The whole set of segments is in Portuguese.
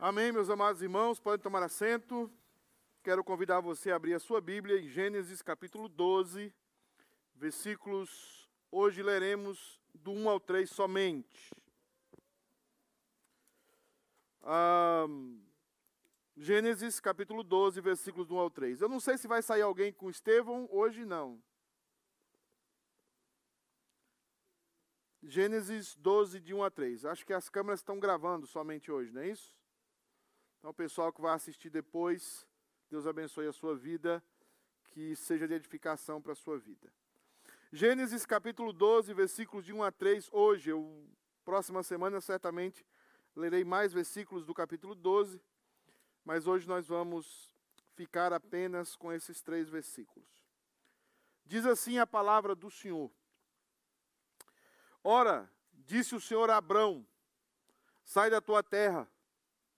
Amém, meus amados irmãos, podem tomar assento. Quero convidar você a abrir a sua Bíblia em Gênesis capítulo 12, versículos. Hoje leremos do 1 ao 3 somente. Ah, Gênesis capítulo 12, versículos do 1 ao 3. Eu não sei se vai sair alguém com Estevão, hoje não. Gênesis 12, de 1 a 3. Acho que as câmeras estão gravando somente hoje, não é isso? Então, o pessoal que vai assistir depois, Deus abençoe a sua vida, que seja de edificação para a sua vida. Gênesis capítulo 12, versículos de 1 a 3. Hoje, eu, próxima semana, certamente lerei mais versículos do capítulo 12, mas hoje nós vamos ficar apenas com esses três versículos. Diz assim a palavra do Senhor. Ora, disse o Senhor a Abrão: Sai da tua terra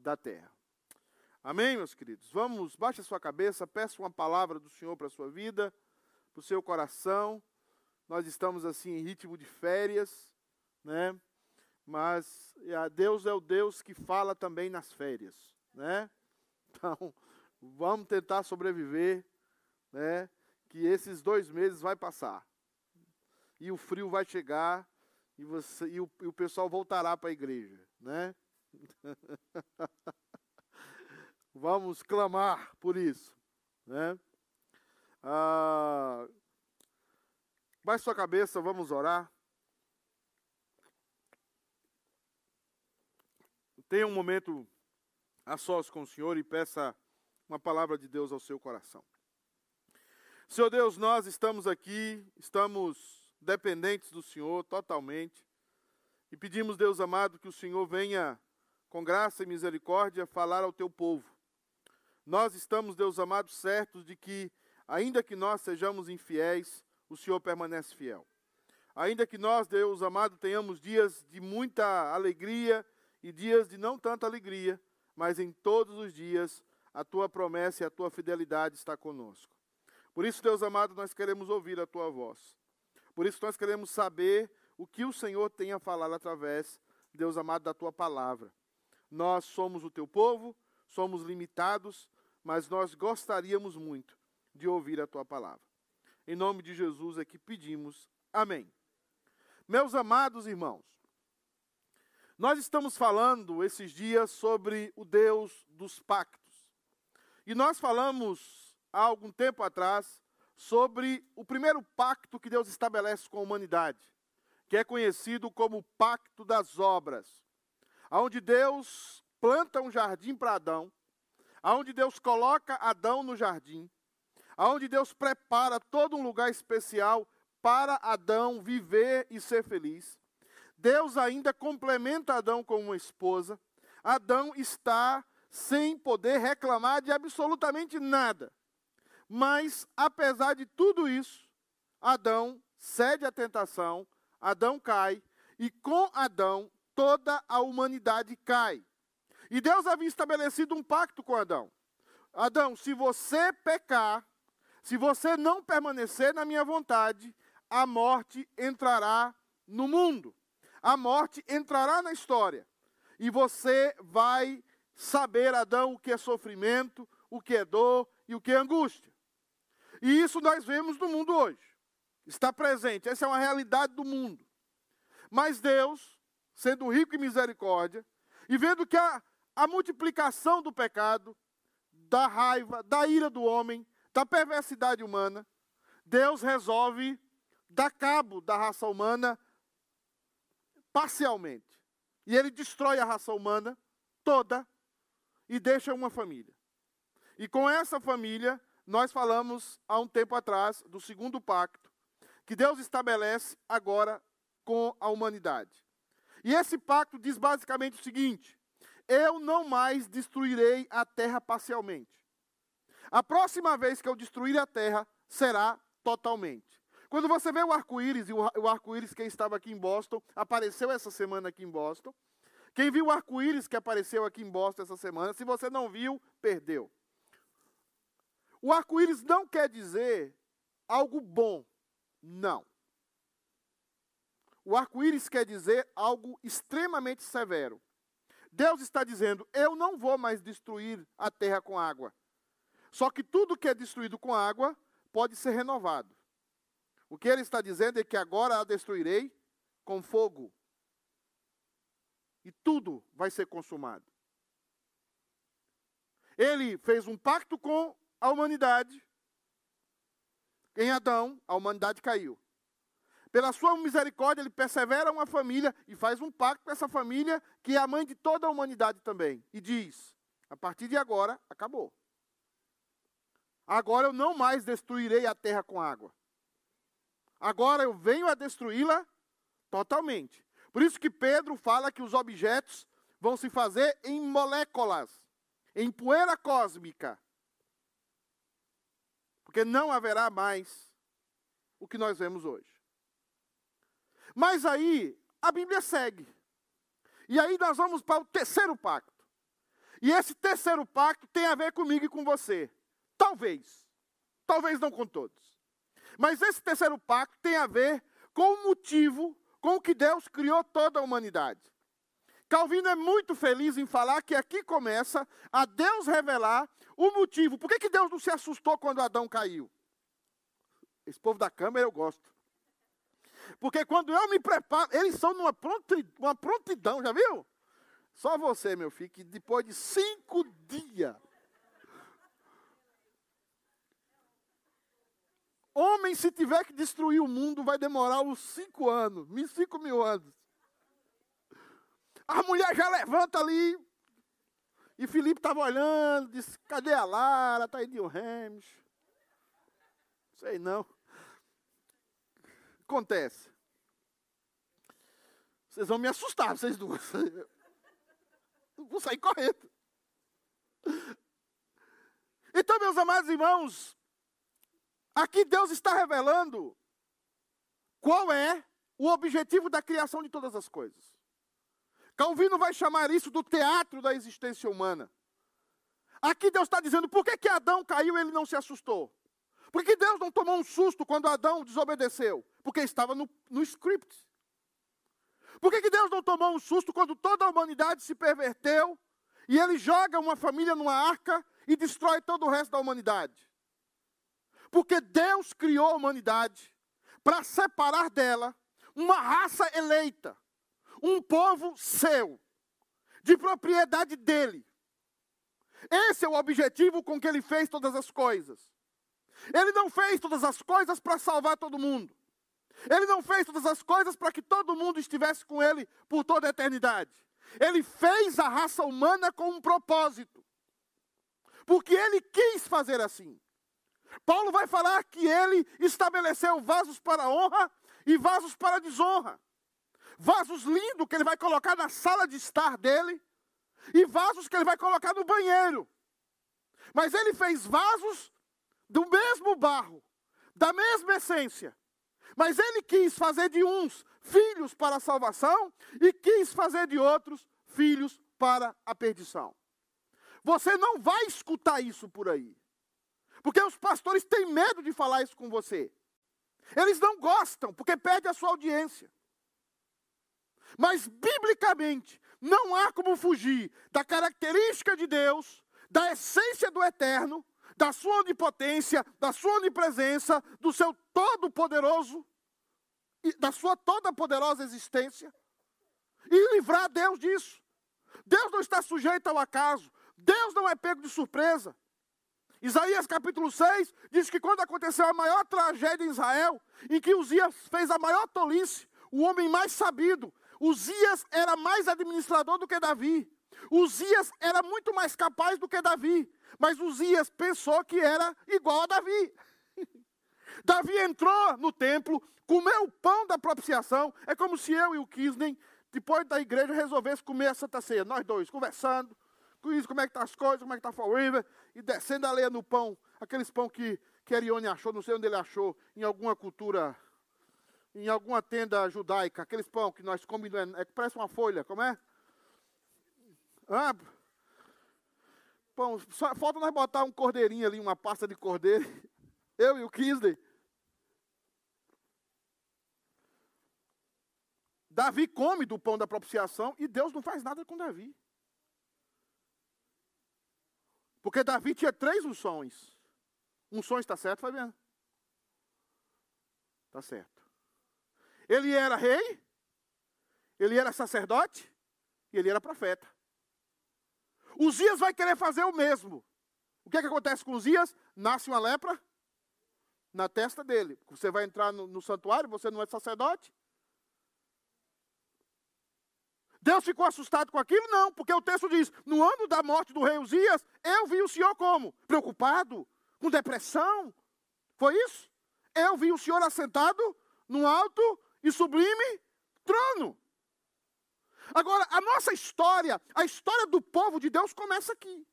da terra. Amém, meus queridos? Vamos, baixe a sua cabeça, peça uma palavra do Senhor para a sua vida, para o seu coração. Nós estamos assim em ritmo de férias, né? Mas Deus é o Deus que fala também nas férias, né? Então, vamos tentar sobreviver, né? Que esses dois meses vai passar. E o frio vai chegar e, você, e, o, e o pessoal voltará para a igreja, né? Vamos clamar por isso. Né? Ah, baixe sua cabeça, vamos orar. Tenha um momento a sós com o Senhor e peça uma palavra de Deus ao seu coração. Senhor Deus, nós estamos aqui, estamos dependentes do Senhor totalmente. E pedimos, Deus amado, que o Senhor venha com graça e misericórdia, falar ao teu povo. Nós estamos, Deus amado, certos de que, ainda que nós sejamos infiéis, o Senhor permanece fiel. Ainda que nós, Deus amado, tenhamos dias de muita alegria e dias de não tanta alegria, mas em todos os dias a tua promessa e a tua fidelidade está conosco. Por isso, Deus amado, nós queremos ouvir a tua voz. Por isso, nós queremos saber o que o Senhor tem a falar através, Deus amado, da tua palavra. Nós somos o teu povo, somos limitados, mas nós gostaríamos muito de ouvir a tua palavra. Em nome de Jesus é que pedimos. Amém. Meus amados irmãos, nós estamos falando esses dias sobre o Deus dos pactos. E nós falamos há algum tempo atrás sobre o primeiro pacto que Deus estabelece com a humanidade, que é conhecido como o pacto das obras onde Deus planta um jardim para Adão, aonde Deus coloca Adão no jardim, aonde Deus prepara todo um lugar especial para Adão viver e ser feliz. Deus ainda complementa Adão com uma esposa. Adão está sem poder reclamar de absolutamente nada. Mas, apesar de tudo isso, Adão cede à tentação, Adão cai, e com Adão toda a humanidade cai. E Deus havia estabelecido um pacto com Adão. Adão, se você pecar, se você não permanecer na minha vontade, a morte entrará no mundo. A morte entrará na história. E você vai saber, Adão, o que é sofrimento, o que é dor e o que é angústia. E isso nós vemos no mundo hoje. Está presente. Essa é uma realidade do mundo. Mas Deus, sendo rico em misericórdia, e vendo que a, a multiplicação do pecado, da raiva, da ira do homem, da perversidade humana, Deus resolve dar cabo da raça humana parcialmente. E ele destrói a raça humana toda e deixa uma família. E com essa família, nós falamos há um tempo atrás do segundo pacto, que Deus estabelece agora com a humanidade. E esse pacto diz basicamente o seguinte: eu não mais destruirei a terra parcialmente. A próxima vez que eu destruir a terra será totalmente. Quando você vê o arco-íris, e o arco-íris, quem estava aqui em Boston, apareceu essa semana aqui em Boston. Quem viu o arco-íris que apareceu aqui em Boston essa semana, se você não viu, perdeu. O arco-íris não quer dizer algo bom. Não. O arco-íris quer dizer algo extremamente severo. Deus está dizendo: Eu não vou mais destruir a terra com água. Só que tudo que é destruído com água pode ser renovado. O que ele está dizendo é que agora a destruirei com fogo. E tudo vai ser consumado. Ele fez um pacto com a humanidade. Em Adão, a humanidade caiu. Pela sua misericórdia, ele persevera uma família e faz um pacto com essa família, que é a mãe de toda a humanidade também. E diz: a partir de agora, acabou. Agora eu não mais destruirei a terra com água. Agora eu venho a destruí-la totalmente. Por isso que Pedro fala que os objetos vão se fazer em moléculas, em poeira cósmica. Porque não haverá mais o que nós vemos hoje. Mas aí, a Bíblia segue. E aí nós vamos para o terceiro pacto. E esse terceiro pacto tem a ver comigo e com você. Talvez. Talvez não com todos. Mas esse terceiro pacto tem a ver com o motivo com que Deus criou toda a humanidade. Calvino é muito feliz em falar que aqui começa a Deus revelar o motivo. Por que, que Deus não se assustou quando Adão caiu? Esse povo da câmera eu gosto. Porque quando eu me preparo, eles são numa uma prontidão, já viu? Só você, meu filho, que depois de cinco dias. Homem, se tiver que destruir o mundo, vai demorar uns cinco anos, cinco mil anos. A mulher já levanta ali. E Felipe estava olhando, disse: cadê a Lara? Está aí de Remes. Sei não acontece? Vocês vão me assustar, vocês duas. Vou sair correndo. Então, meus amados irmãos, aqui Deus está revelando qual é o objetivo da criação de todas as coisas. Calvino vai chamar isso do teatro da existência humana. Aqui Deus está dizendo por que, que Adão caiu e ele não se assustou. Por que Deus não tomou um susto quando Adão desobedeceu? Porque estava no, no script. Por que, que Deus não tomou um susto quando toda a humanidade se perverteu e ele joga uma família numa arca e destrói todo o resto da humanidade? Porque Deus criou a humanidade para separar dela uma raça eleita, um povo seu, de propriedade dele. Esse é o objetivo com que ele fez todas as coisas. Ele não fez todas as coisas para salvar todo mundo. Ele não fez todas as coisas para que todo mundo estivesse com ele por toda a eternidade. Ele fez a raça humana com um propósito. Porque ele quis fazer assim. Paulo vai falar que ele estabeleceu vasos para honra e vasos para desonra. Vasos lindos que ele vai colocar na sala de estar dele e vasos que ele vai colocar no banheiro. Mas ele fez vasos do mesmo barro, da mesma essência. Mas ele quis fazer de uns filhos para a salvação e quis fazer de outros filhos para a perdição. Você não vai escutar isso por aí. Porque os pastores têm medo de falar isso com você. Eles não gostam, porque perde a sua audiência. Mas, biblicamente, não há como fugir da característica de Deus, da essência do eterno, da sua onipotência, da sua onipresença, do seu todo-poderoso, da sua toda poderosa existência, e livrar Deus disso. Deus não está sujeito ao acaso, Deus não é pego de surpresa. Isaías capítulo 6 diz que quando aconteceu a maior tragédia em Israel, em que Uzias fez a maior tolice, o homem mais sabido, Uzias era mais administrador do que Davi. Uzias era muito mais capaz do que Davi. Mas Uzias pensou que era igual a Davi. Davi entrou no templo, comeu o pão da propiciação. É como se eu e o Kisney depois da igreja, resolvesse comer a Santa Ceia. Nós dois, conversando, com isso, como é que tá as coisas, como é que tá Fall River, e descendo a leia no pão, aqueles pão que, que Erione achou, não sei onde ele achou, em alguma cultura, em alguma tenda judaica, aqueles pão que nós comemos, é, é que parece uma folha, como é? Ah, pão, só, falta nós botar um cordeirinho ali, uma pasta de cordeiro, eu e o Kisley. Davi come do pão da propiciação e Deus não faz nada com Davi. Porque Davi tinha três unções. Unções está certo, Fabiano? Está certo. Ele era rei, ele era sacerdote e ele era profeta. Uzias vai querer fazer o mesmo. O que, é que acontece com Uzias? Nasce uma lepra na testa dele. Você vai entrar no, no santuário, você não é sacerdote, Deus ficou assustado com aquilo? Não, porque o texto diz: no ano da morte do rei Uzias, eu vi o Senhor como? Preocupado, com depressão. Foi isso? Eu vi o Senhor assentado no alto e sublime trono. Agora, a nossa história, a história do povo de Deus começa aqui.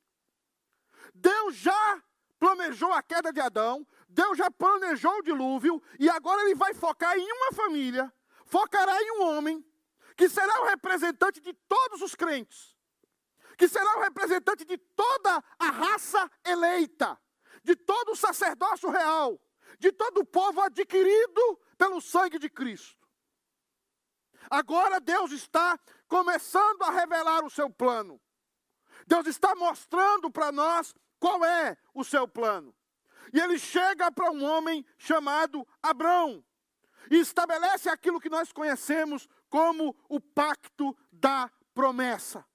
Deus já planejou a queda de Adão, Deus já planejou o dilúvio, e agora ele vai focar em uma família, focará em um homem, que será o representante de todos os crentes, que será o representante de toda a raça eleita, de todo o sacerdócio real, de todo o povo adquirido pelo sangue de Cristo. Agora Deus está começando a revelar o seu plano. Deus está mostrando para nós qual é o seu plano. E ele chega para um homem chamado Abrão e estabelece aquilo que nós conhecemos como o pacto da promessa.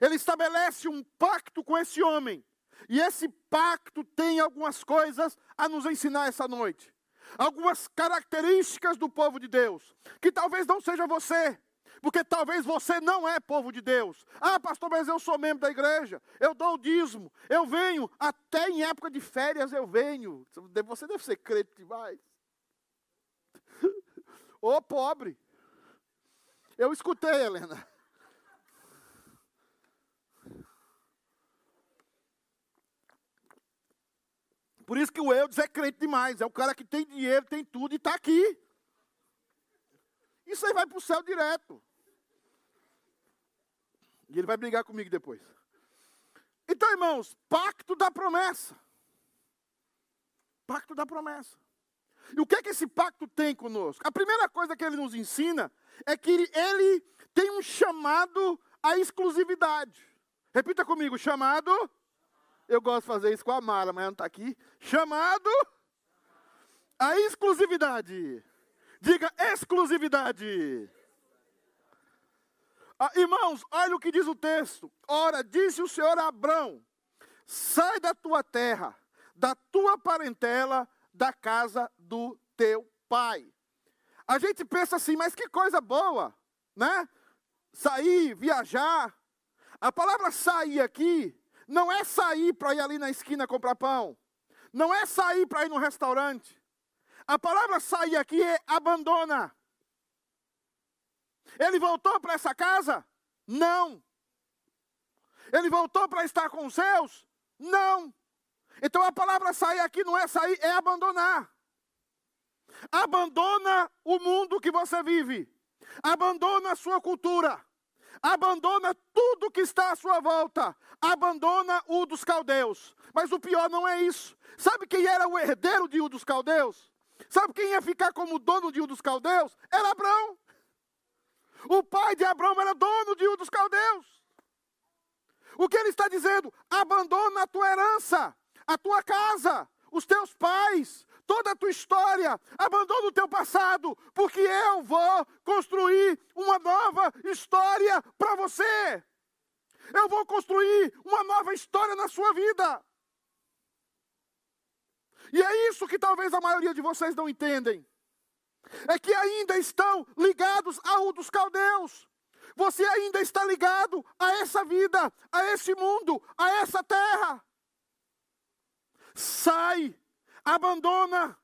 Ele estabelece um pacto com esse homem. E esse pacto tem algumas coisas a nos ensinar essa noite. Algumas características do povo de Deus, que talvez não seja você, porque talvez você não é povo de Deus. Ah, pastor, mas eu sou membro da igreja, eu dou o dízimo, eu venho, até em época de férias eu venho. Você deve ser crente demais. Ô pobre. Eu escutei, Helena. Por isso que o Eudes é crente demais. É o cara que tem dinheiro, tem tudo e está aqui. Isso aí vai para o céu direto. E ele vai brigar comigo depois. Então, irmãos, pacto da promessa. Pacto da promessa. E o que é que esse pacto tem conosco? A primeira coisa que ele nos ensina é que ele tem um chamado à exclusividade. Repita comigo, chamado. Eu gosto de fazer isso com a Mara, mas ela não está aqui. Chamado à exclusividade. Diga exclusividade. Ah, irmãos, olha o que diz o texto. Ora, disse o Senhor a Abrão: sai da tua terra, da tua parentela, da casa do teu pai. A gente pensa assim, mas que coisa boa, né? Sair, viajar. A palavra sair aqui não é sair para ir ali na esquina comprar pão. Não é sair para ir no restaurante. A palavra sair aqui é abandona. Ele voltou para essa casa? Não. Ele voltou para estar com os seus? Não. Então a palavra sair aqui não é sair, é abandonar. Abandona o mundo que você vive. Abandona a sua cultura. Abandona tudo que está à sua volta. Abandona o dos caldeus. Mas o pior não é isso. Sabe quem era o herdeiro de um dos caldeus? Sabe quem ia ficar como dono de um dos caldeus? Era Abraão. O pai de Abraão era dono de um dos caldeus. O que ele está dizendo? Abandona a tua herança, a tua casa, os teus pais, toda a tua história, abandona o teu passado, porque eu vou construir uma nova história para você. Eu vou construir uma nova história na sua vida. E é isso que talvez a maioria de vocês não entendem. É que ainda estão ligados ao dos caldeus. Você ainda está ligado a essa vida, a esse mundo, a essa terra. Sai abandona,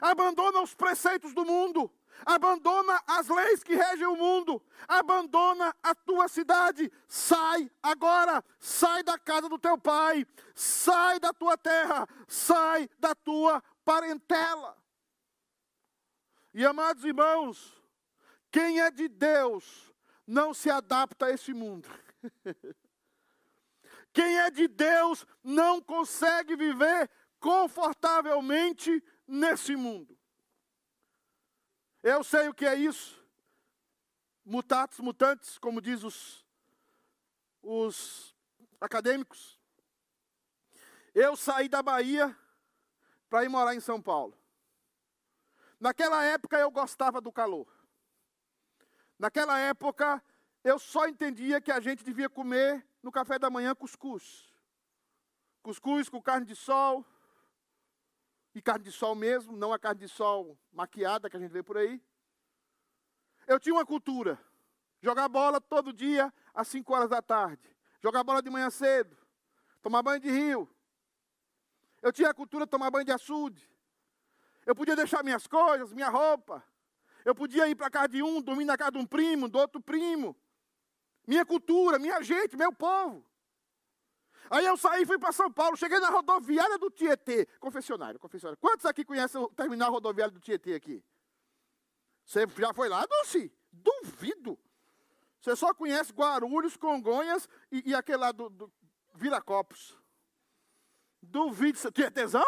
abandona os preceitos do mundo, abandona as leis que regem o mundo, abandona a tua cidade, sai agora, sai da casa do teu pai, sai da tua terra, sai da tua parentela. E amados irmãos, quem é de Deus não se adapta a esse mundo. Quem é de Deus não consegue viver confortavelmente nesse mundo. Eu sei o que é isso. Mutatis mutantes, como diz os, os acadêmicos. Eu saí da Bahia para ir morar em São Paulo. Naquela época eu gostava do calor. Naquela época eu só entendia que a gente devia comer no café da manhã cuscuz. Cuscuz com carne de sol. E carne de sol mesmo, não a carne de sol maquiada que a gente vê por aí. Eu tinha uma cultura. Jogar bola todo dia às 5 horas da tarde. Jogar bola de manhã cedo. Tomar banho de rio. Eu tinha a cultura de tomar banho de açude. Eu podia deixar minhas coisas, minha roupa. Eu podia ir para casa de um, dormir na casa de um primo, do outro primo minha cultura, minha gente, meu povo. Aí eu saí fui para São Paulo, cheguei na rodoviária do Tietê, confessionário, confessionário. Quantos aqui conhecem o terminal rodoviário do Tietê aqui? Você já foi lá, Dulce? Duvido. Você só conhece Guarulhos, Congonhas e, e aquele lá do, do Viracopos. Duvido. Você tinha tesão?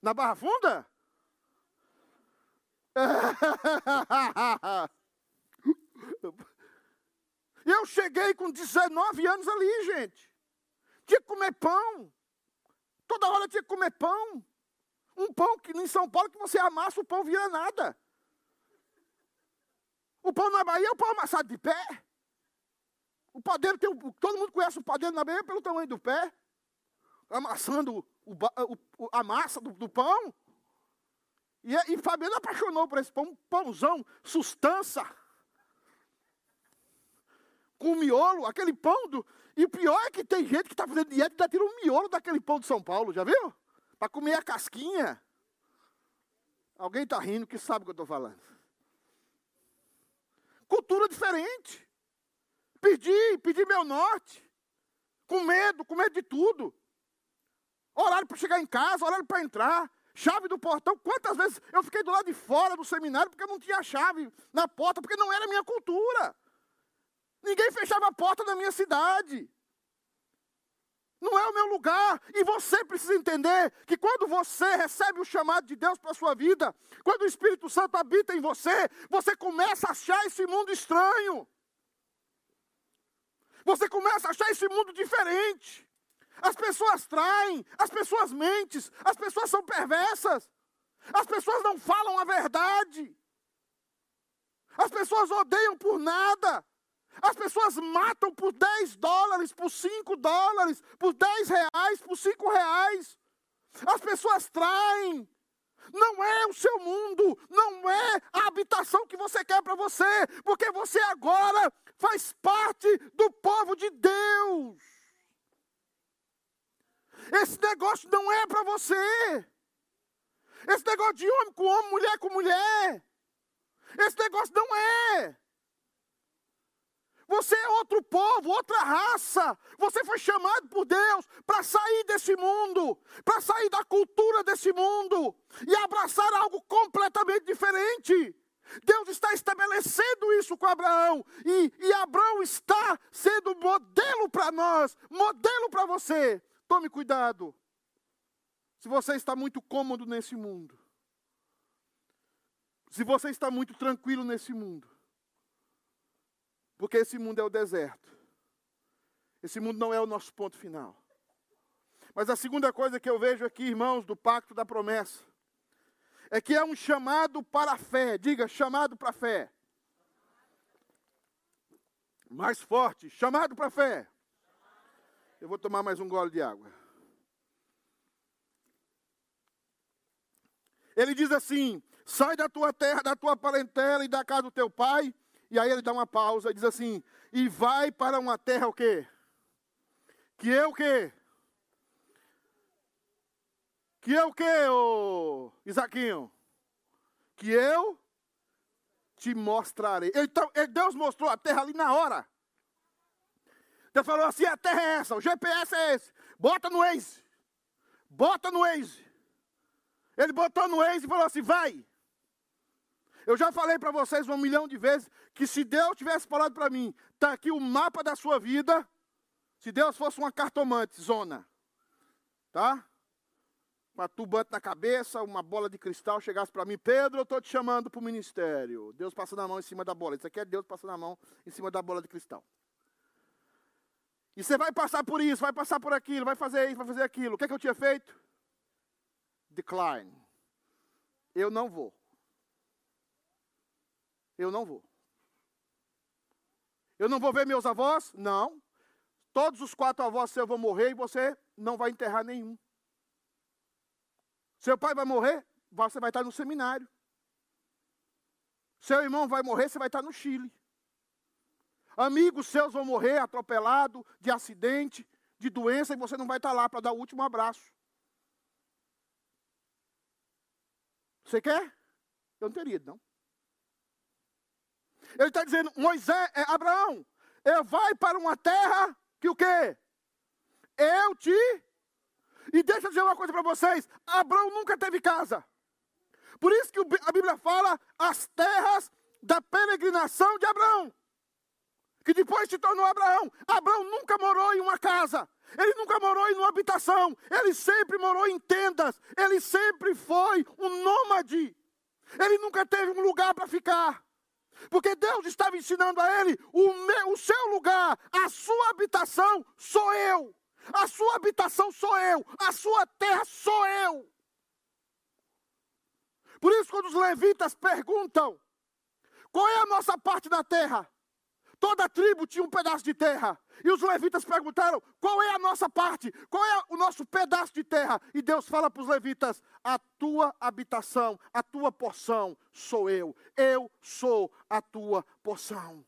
Na Barra Funda? Eu cheguei com 19 anos ali, gente. Tinha que comer pão. Toda hora tinha que comer pão. Um pão que em São Paulo que você amassa, o pão vira nada. O pão na Bahia é o pão amassado de pé. O padeiro tem. Todo mundo conhece o padeiro na Bahia pelo tamanho do pé. Amassando o, o, a massa do, do pão. E, e Fabiano apaixonou por esse pão, um pãozão, sustância com miolo, aquele pão do. E o pior é que tem gente que está fazendo dieta e está tirando o miolo daquele pão de São Paulo, já viu? Para comer a casquinha. Alguém está rindo que sabe o que eu estou falando. Cultura diferente. Perdi, perdi meu norte. Com medo, com medo de tudo. Horário para chegar em casa, horário para entrar. Chave do portão. Quantas vezes eu fiquei do lado de fora do seminário porque eu não tinha chave na porta, porque não era minha cultura. Ninguém fechava a porta da minha cidade. Não é o meu lugar. E você precisa entender que quando você recebe o chamado de Deus para a sua vida, quando o Espírito Santo habita em você, você começa a achar esse mundo estranho. Você começa a achar esse mundo diferente. As pessoas traem, as pessoas mentem, as pessoas são perversas. As pessoas não falam a verdade. As pessoas odeiam por nada. As pessoas matam por 10 dólares, por 5 dólares, por 10 reais, por 5 reais. As pessoas traem. Não é o seu mundo, não é a habitação que você quer para você, porque você agora faz parte do povo de Deus. Esse negócio não é para você. Esse negócio de homem com homem, mulher com mulher. Esse negócio não é. Você é outro povo, outra raça. Você foi chamado por Deus para sair desse mundo, para sair da cultura desse mundo e abraçar algo completamente diferente. Deus está estabelecendo isso com Abraão e, e Abraão está sendo modelo para nós, modelo para você. Tome cuidado. Se você está muito cômodo nesse mundo, se você está muito tranquilo nesse mundo, porque esse mundo é o deserto. Esse mundo não é o nosso ponto final. Mas a segunda coisa que eu vejo aqui, irmãos, do pacto da promessa, é que é um chamado para a fé. Diga, chamado para a fé. Mais forte, chamado para a fé. Eu vou tomar mais um gole de água. Ele diz assim: sai da tua terra, da tua parentela e da casa do teu pai e aí ele dá uma pausa e diz assim: "E vai para uma terra o quê? Que é o quê? Que é o quê, ô Isaquinho? Que eu te mostrarei. Então, Deus mostrou a terra ali na hora. Deus falou assim: a terra é essa, o GPS é esse. Bota no Waze. Bota no Waze. Ele botou no Waze e falou assim: vai. Eu já falei para vocês um milhão de vezes que se Deus tivesse falado para mim, está aqui o mapa da sua vida, se Deus fosse uma cartomante, zona, tá? Uma tubante na cabeça, uma bola de cristal, chegasse para mim, Pedro, eu estou te chamando para o ministério. Deus passando a mão em cima da bola. Isso aqui é Deus passando a mão em cima da bola de cristal. E você vai passar por isso, vai passar por aquilo, vai fazer isso, vai fazer aquilo. O que, é que eu tinha feito? Decline. Eu não vou. Eu não vou. Eu não vou ver meus avós? Não. Todos os quatro avós seus vão morrer e você não vai enterrar nenhum. Seu pai vai morrer, você vai estar no seminário. Seu irmão vai morrer, você vai estar no Chile. Amigos seus vão morrer atropelado, de acidente, de doença, e você não vai estar lá para dar o último abraço. Você quer? Eu não teria ido, não. Ele está dizendo, Moisés, é, Abraão, eu vai para uma terra que o quê? Eu te. E deixa eu dizer uma coisa para vocês: Abraão nunca teve casa. Por isso que a Bíblia fala as terras da peregrinação de Abraão que depois se tornou Abraão. Abraão nunca morou em uma casa, ele nunca morou em uma habitação, ele sempre morou em tendas, ele sempre foi um nômade, ele nunca teve um lugar para ficar. Porque Deus estava ensinando a ele: o, meu, o seu lugar, a sua habitação sou eu. A sua habitação sou eu. A sua terra sou eu. Por isso, quando os levitas perguntam: qual é a nossa parte da terra? Toda tribo tinha um pedaço de terra. E os levitas perguntaram: qual é a nossa parte? Qual é o nosso pedaço de terra? E Deus fala para os levitas: a tua habitação, a tua porção sou eu. Eu sou a tua porção.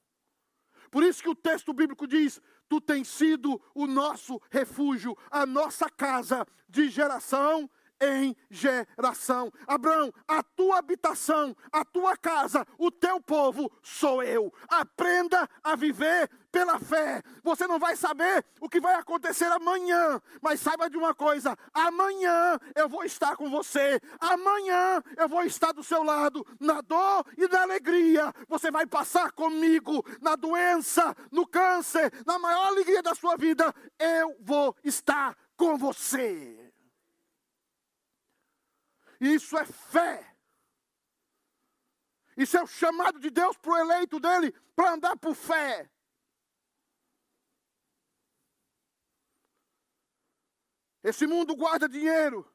Por isso que o texto bíblico diz: Tu tens sido o nosso refúgio, a nossa casa de geração em geração. Abraão, a tua habitação, a tua casa, o teu povo sou eu. Aprenda a viver pela fé. Você não vai saber o que vai acontecer amanhã, mas saiba de uma coisa: amanhã eu vou estar com você. Amanhã eu vou estar do seu lado, na dor e na alegria. Você vai passar comigo na doença, no câncer, na maior alegria da sua vida. Eu vou estar com você. Isso é fé. Isso é o chamado de Deus para o eleito dele, para andar por fé. Esse mundo guarda dinheiro.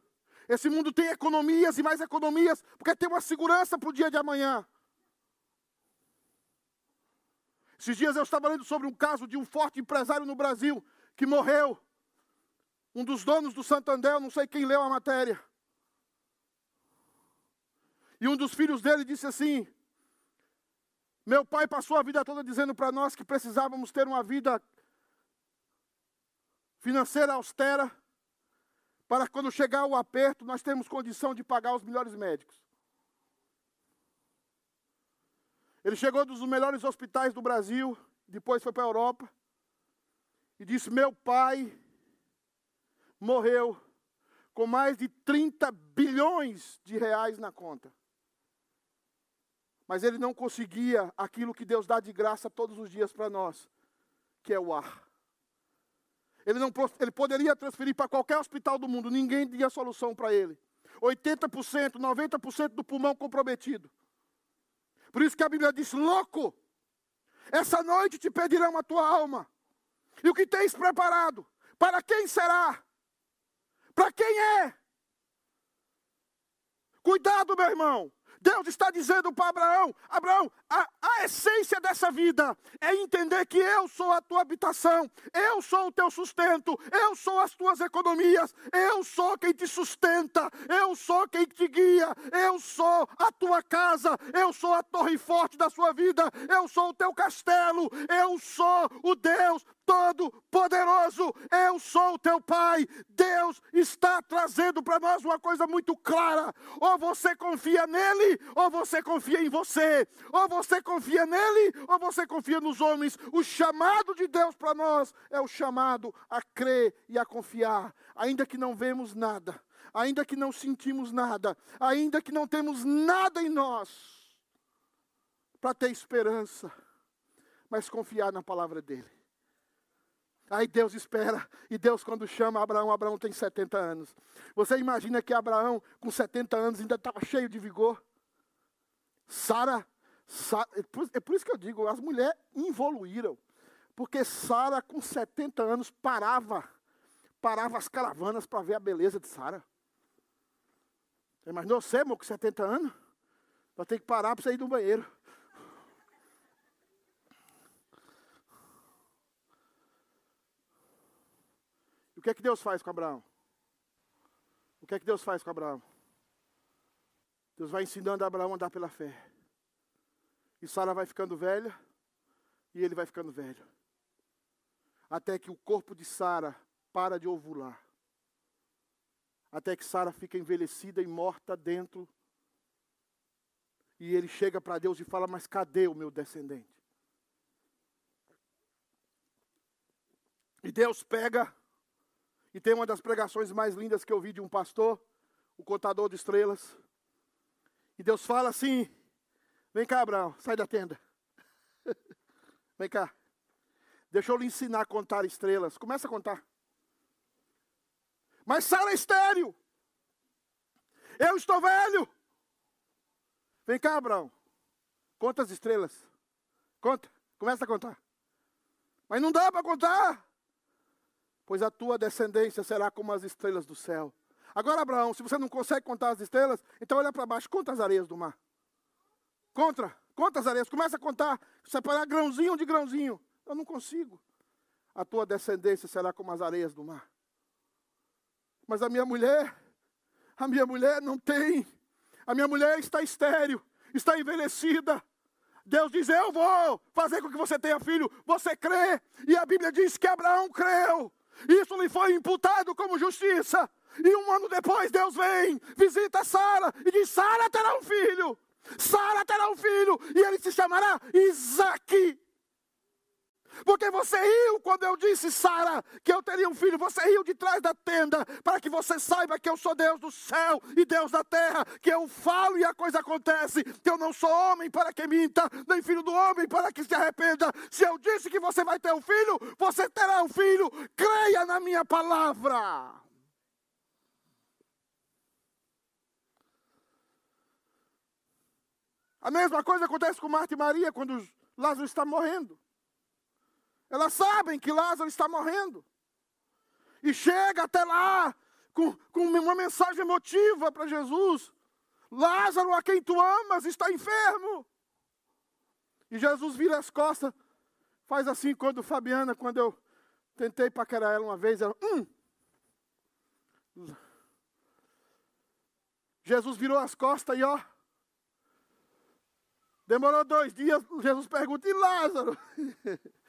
Esse mundo tem economias e mais economias, porque tem uma segurança para o dia de amanhã. Esses dias eu estava lendo sobre um caso de um forte empresário no Brasil que morreu. Um dos donos do Santander, não sei quem leu a matéria. E um dos filhos dele disse assim: Meu pai passou a vida toda dizendo para nós que precisávamos ter uma vida financeira austera, para quando chegar o aperto nós temos condição de pagar os melhores médicos. Ele chegou dos melhores hospitais do Brasil, depois foi para a Europa, e disse: Meu pai morreu com mais de 30 bilhões de reais na conta mas ele não conseguia aquilo que Deus dá de graça todos os dias para nós, que é o ar. Ele, não, ele poderia transferir para qualquer hospital do mundo, ninguém tinha solução para ele. 80%, 90% do pulmão comprometido. Por isso que a Bíblia diz: louco, essa noite te pedirão a tua alma. E o que tens preparado? Para quem será? Para quem é? Cuidado, meu irmão. Deus está dizendo para Abraão: Abraão, a, a, essência dessa vida é entender que eu sou a tua habitação, eu sou o teu sustento, eu sou as tuas economias, eu sou quem te sustenta, eu sou quem te guia, eu sou a tua casa, eu sou a torre forte da sua vida, eu sou o teu castelo, eu sou o Deus Todo-Poderoso, eu sou o teu Pai. Deus está trazendo para nós uma coisa muito clara: ou você confia nele, ou você confia em você, ou você confia nele, ou você confia nos homens. O chamado de Deus para nós é o chamado a crer e a confiar, ainda que não vemos nada, ainda que não sentimos nada, ainda que não temos nada em nós, para ter esperança, mas confiar na palavra dele. Aí Deus espera, e Deus, quando chama Abraão, Abraão tem 70 anos. Você imagina que Abraão, com 70 anos, ainda estava cheio de vigor? Sara, é, é por isso que eu digo, as mulheres evoluíram. Porque Sara, com 70 anos, parava, parava as caravanas para ver a beleza de Sara. Imaginou você, amor, com 70 anos? Vai ter que parar para você ir do banheiro. Que é que Deus faz com Abraão? O que é que Deus faz com Abraão? Deus vai ensinando Abraão a andar pela fé. E Sara vai ficando velha, e ele vai ficando velho. Até que o corpo de Sara para de ovular. Até que Sara fica envelhecida e morta dentro. E ele chega para Deus e fala: Mas cadê o meu descendente? E Deus pega e tem uma das pregações mais lindas que eu vi de um pastor, o contador de estrelas. E Deus fala assim: Vem cá, Abraão, sai da tenda. Vem cá. Deixa eu lhe ensinar a contar estrelas. Começa a contar. Mas Sara é estéreo. Eu estou velho. Vem cá, Abraão. Conta as estrelas. Conta. Começa a contar. Mas não dá para contar pois a tua descendência será como as estrelas do céu. Agora, Abraão, se você não consegue contar as estrelas, então olha para baixo, conta as areias do mar. Conta, conta as areias, começa a contar, separar grãozinho de grãozinho. Eu não consigo. A tua descendência será como as areias do mar. Mas a minha mulher, a minha mulher não tem. A minha mulher está estéril, está envelhecida. Deus diz: Eu vou fazer com que você tenha filho. Você crê. E a Bíblia diz que Abraão creu. Isso lhe foi imputado como justiça. E um ano depois Deus vem, visita Sara e diz: Sara terá um filho. Sara terá um filho e ele se chamará Isaque. Porque você riu quando eu disse, Sara, que eu teria um filho. Você riu de trás da tenda, para que você saiba que eu sou Deus do céu e Deus da terra, que eu falo e a coisa acontece, que eu não sou homem para que minta, nem filho do homem para que se arrependa. Se eu disse que você vai ter um filho, você terá um filho. Creia na minha palavra. A mesma coisa acontece com Marta e Maria quando Lázaro está morrendo. Elas sabem que Lázaro está morrendo. E chega até lá com, com uma mensagem emotiva para Jesus. Lázaro, a quem tu amas, está enfermo. E Jesus vira as costas, faz assim quando Fabiana, quando eu tentei paquerar ela uma vez, ela, hum. Jesus virou as costas e ó. Demorou dois dias, Jesus pergunta, e Lázaro?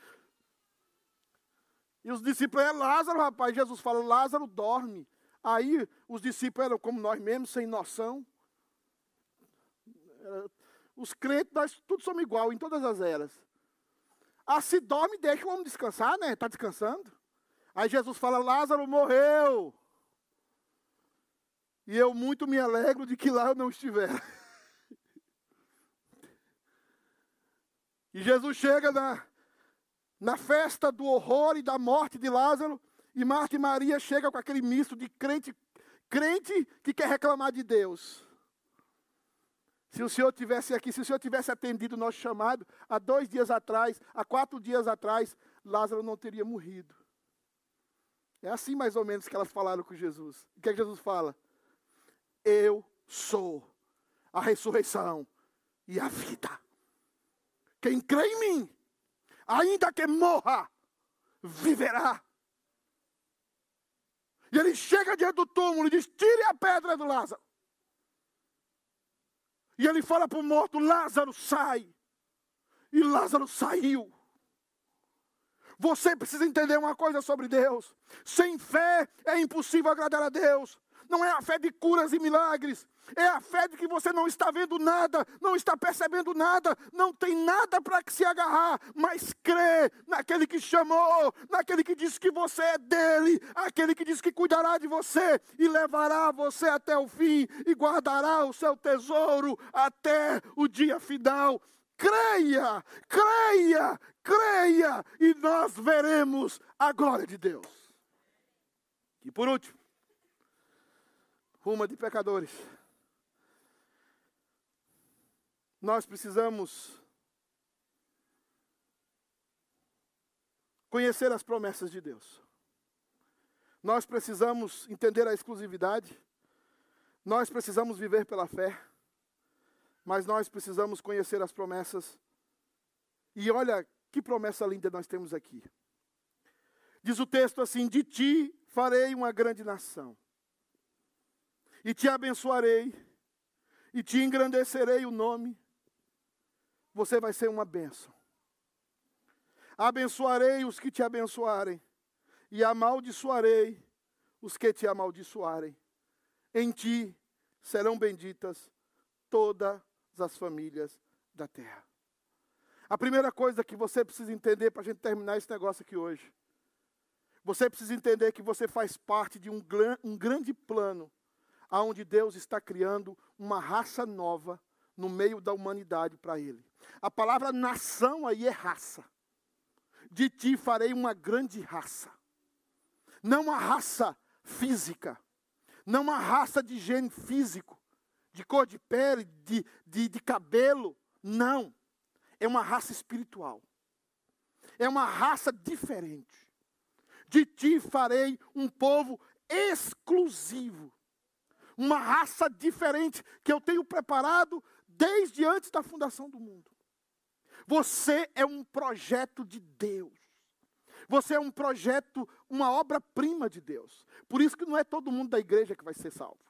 E os discípulos, é Lázaro, rapaz. Jesus fala, Lázaro dorme. Aí os discípulos eram como nós mesmos, sem noção. Os crentes, nós todos somos igual em todas as eras. Ah, se dorme, deixa o homem descansar, né? Está descansando. Aí Jesus fala, Lázaro morreu. E eu muito me alegro de que lá eu não estiver. E Jesus chega na, na festa do horror e da morte de Lázaro, e Marta e Maria chegam com aquele misto de crente, crente que quer reclamar de Deus. Se o Senhor tivesse aqui, se o Senhor tivesse atendido o nosso chamado, há dois dias atrás, há quatro dias atrás, Lázaro não teria morrido. É assim mais ou menos que elas falaram com Jesus. O que, é que Jesus fala? Eu sou a ressurreição e a vida. Quem crê em mim, ainda que morra, viverá. E ele chega diante do túmulo e diz: tire a pedra do Lázaro. E ele fala para o morto: Lázaro, sai. E Lázaro saiu. Você precisa entender uma coisa sobre Deus: sem fé é impossível agradar a Deus. Não é a fé de curas e milagres, é a fé de que você não está vendo nada, não está percebendo nada, não tem nada para que se agarrar, mas crê naquele que chamou, naquele que disse que você é dele, aquele que disse que cuidará de você e levará você até o fim e guardará o seu tesouro até o dia final. Creia, creia, creia, e nós veremos a glória de Deus. E por último, uma de pecadores. Nós precisamos conhecer as promessas de Deus. Nós precisamos entender a exclusividade. Nós precisamos viver pela fé. Mas nós precisamos conhecer as promessas. E olha que promessa linda nós temos aqui. Diz o texto assim: De ti farei uma grande nação e te abençoarei, e te engrandecerei o nome, você vai ser uma bênção. Abençoarei os que te abençoarem, e amaldiçoarei os que te amaldiçoarem. Em ti serão benditas todas as famílias da terra. A primeira coisa que você precisa entender para a gente terminar esse negócio aqui hoje. Você precisa entender que você faz parte de um, um grande plano aonde Deus está criando uma raça nova no meio da humanidade para ele. A palavra nação aí é raça. De ti farei uma grande raça. Não uma raça física, não uma raça de gene físico, de cor de pele, de, de, de cabelo. Não. É uma raça espiritual. É uma raça diferente. De ti farei um povo exclusivo uma raça diferente que eu tenho preparado desde antes da fundação do mundo. Você é um projeto de Deus. Você é um projeto, uma obra-prima de Deus. Por isso que não é todo mundo da igreja que vai ser salvo.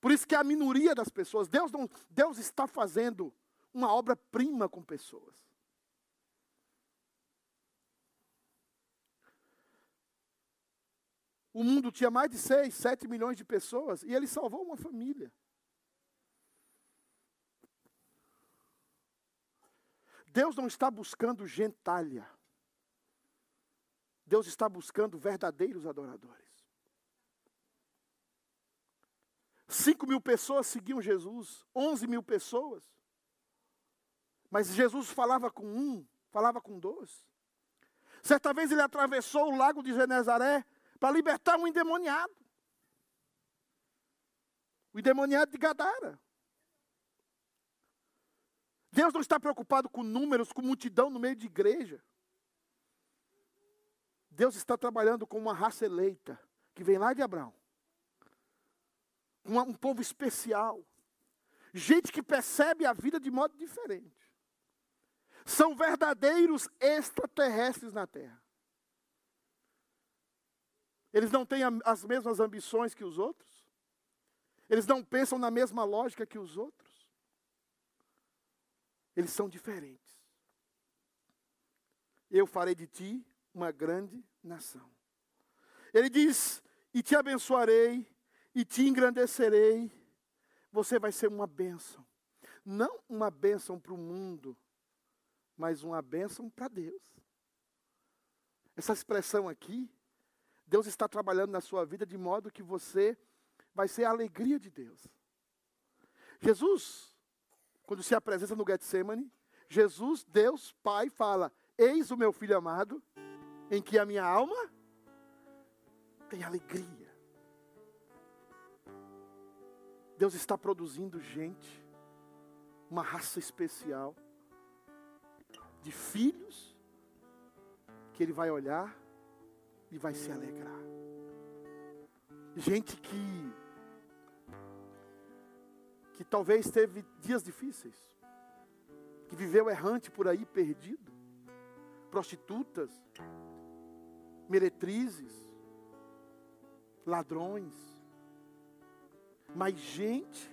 Por isso que é a minoria das pessoas, Deus não, Deus está fazendo uma obra-prima com pessoas. O mundo tinha mais de 6, 7 milhões de pessoas e ele salvou uma família. Deus não está buscando gentalha. Deus está buscando verdadeiros adoradores. Cinco mil pessoas seguiam Jesus, onze mil pessoas. Mas Jesus falava com um, falava com dois. Certa vez ele atravessou o lago de Genezaré para libertar um endemoniado. O endemoniado de Gadara. Deus não está preocupado com números, com multidão no meio de igreja. Deus está trabalhando com uma raça eleita, que vem lá de Abraão. Um, um povo especial. Gente que percebe a vida de modo diferente. São verdadeiros extraterrestres na terra. Eles não têm as mesmas ambições que os outros. Eles não pensam na mesma lógica que os outros. Eles são diferentes. Eu farei de ti uma grande nação. Ele diz: E te abençoarei, e te engrandecerei. Você vai ser uma bênção. Não uma bênção para o mundo, mas uma bênção para Deus. Essa expressão aqui Deus está trabalhando na sua vida de modo que você vai ser a alegria de Deus. Jesus, quando se apresenta no Getsemane, Jesus, Deus Pai, fala: Eis o meu filho amado, em que a minha alma tem alegria. Deus está produzindo gente, uma raça especial, de filhos, que Ele vai olhar e vai se alegrar. Gente que que talvez teve dias difíceis, que viveu errante por aí perdido, prostitutas, meretrizes, ladrões, mas gente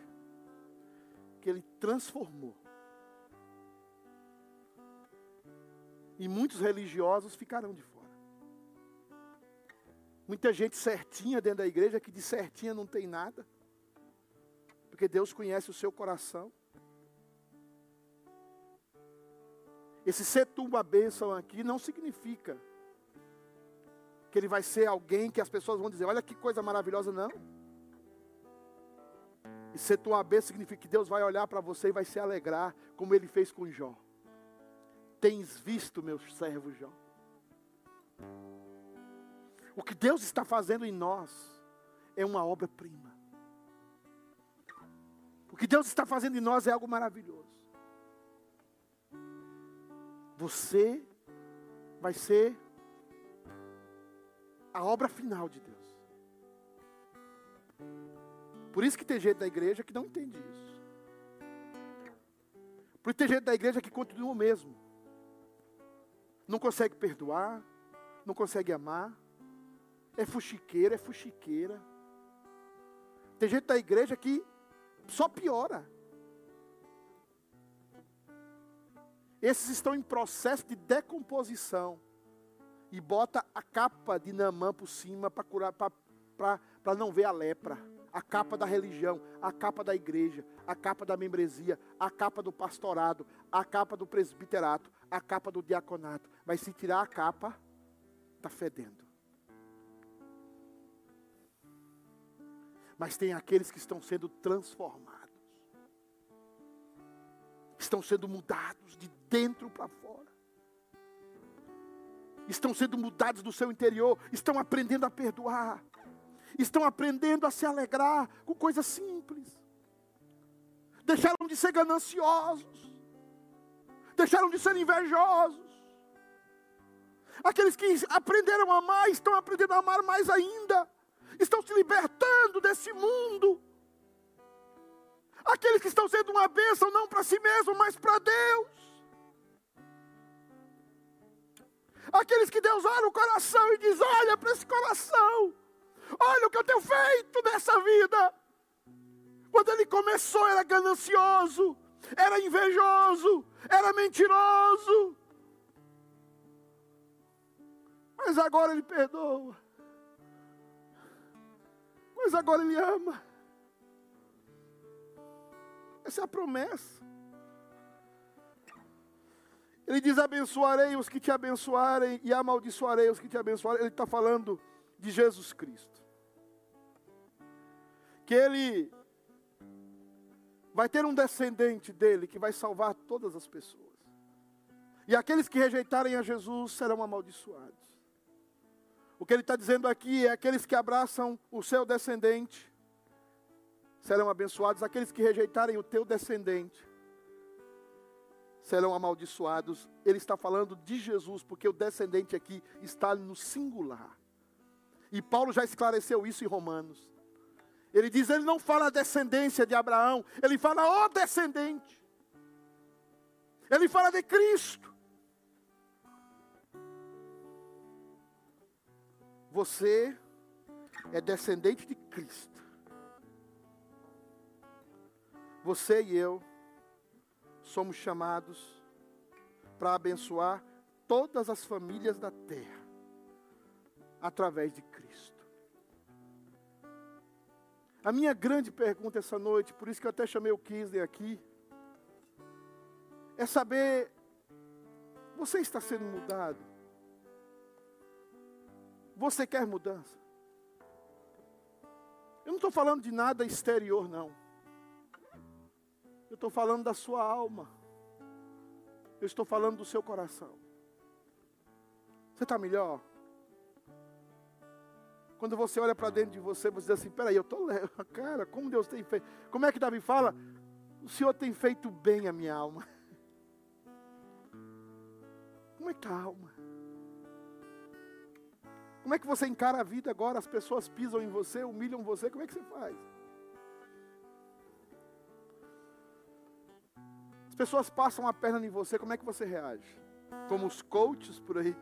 que ele transformou. E muitos religiosos ficarão de fora. Muita gente certinha dentro da igreja que de certinha não tem nada. Porque Deus conhece o seu coração. Esse ser tu uma bênção aqui não significa que ele vai ser alguém que as pessoas vão dizer, olha que coisa maravilhosa, não. E ser tua bênção significa que Deus vai olhar para você e vai se alegrar, como ele fez com Jó. Tens visto, meu servo Jó? O que Deus está fazendo em nós é uma obra-prima. O que Deus está fazendo em nós é algo maravilhoso. Você vai ser a obra final de Deus. Por isso que tem gente da igreja que não entende isso. Por isso tem gente da igreja que continua o mesmo. Não consegue perdoar, não consegue amar. É fuxiqueira, é fuxiqueira. Tem gente da igreja que só piora. Esses estão em processo de decomposição. E bota a capa de Namã por cima para curar, para não ver a lepra a capa da religião, a capa da igreja, a capa da membresia, a capa do pastorado, a capa do presbiterato, a capa do diaconato. Mas se tirar a capa, está fedendo. Mas tem aqueles que estão sendo transformados, estão sendo mudados de dentro para fora, estão sendo mudados do seu interior, estão aprendendo a perdoar estão aprendendo a se alegrar com coisas simples. Deixaram de ser gananciosos. Deixaram de ser invejosos. Aqueles que aprenderam a amar estão aprendendo a amar mais ainda. Estão se libertando desse mundo. Aqueles que estão sendo uma bênção não para si mesmo, mas para Deus. Aqueles que Deus olha o coração e diz: Olha para esse coração. Olha o que eu tenho feito nessa vida. Quando ele começou, era ganancioso, era invejoso, era mentiroso. Mas agora ele perdoa. Mas agora ele ama. Essa é a promessa. Ele diz: abençoarei os que te abençoarem e amaldiçoarei os que te abençoarem. Ele está falando de Jesus Cristo. Que ele vai ter um descendente dele que vai salvar todas as pessoas. E aqueles que rejeitarem a Jesus serão amaldiçoados. O que ele está dizendo aqui é aqueles que abraçam o seu descendente serão abençoados, aqueles que rejeitarem o teu descendente serão amaldiçoados. Ele está falando de Jesus, porque o descendente aqui está no singular. E Paulo já esclareceu isso em Romanos. Ele diz, ele não fala a descendência de Abraão, ele fala o descendente. Ele fala de Cristo. Você é descendente de Cristo. Você e eu somos chamados para abençoar todas as famílias da terra através de Cristo. A minha grande pergunta essa noite, por isso que eu até chamei o Kisley aqui, é saber: você está sendo mudado? Você quer mudança? Eu não estou falando de nada exterior, não. Eu estou falando da sua alma. Eu estou falando do seu coração. Você está melhor? Quando você olha para dentro de você, você diz assim: peraí, eu estou leve. Cara, como Deus tem feito. Como é que Davi fala? O Senhor tem feito bem a minha alma. Como é que está a alma? Como é que você encara a vida agora? As pessoas pisam em você, humilham você, como é que você faz? As pessoas passam a perna em você, como é que você reage? Como os coaches por aí,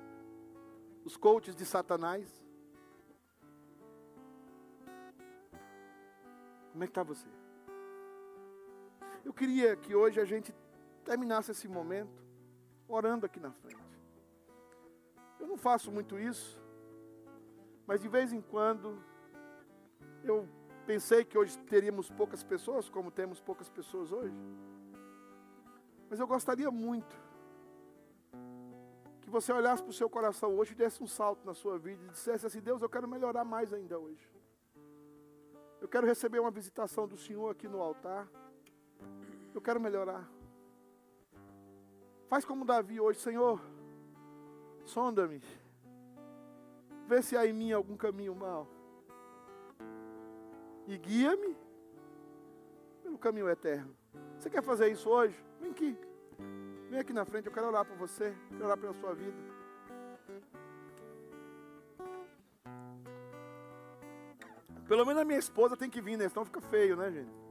os coaches de Satanás. Como é que está você? Eu queria que hoje a gente terminasse esse momento orando aqui na frente. Eu não faço muito isso, mas de vez em quando eu pensei que hoje teríamos poucas pessoas, como temos poucas pessoas hoje. Mas eu gostaria muito que você olhasse para o seu coração hoje e desse um salto na sua vida e dissesse assim: Deus, eu quero melhorar mais ainda hoje. Eu quero receber uma visitação do Senhor aqui no altar. Eu quero melhorar. Faz como Davi hoje, Senhor. Sonda-me. Vê se há em mim algum caminho mal. E guia-me pelo caminho eterno. Você quer fazer isso hoje? Vem aqui. Vem aqui na frente, eu quero orar por você. Quero orar pela sua vida. Pelo menos a minha esposa tem que vir, né? Senão fica feio, né, gente?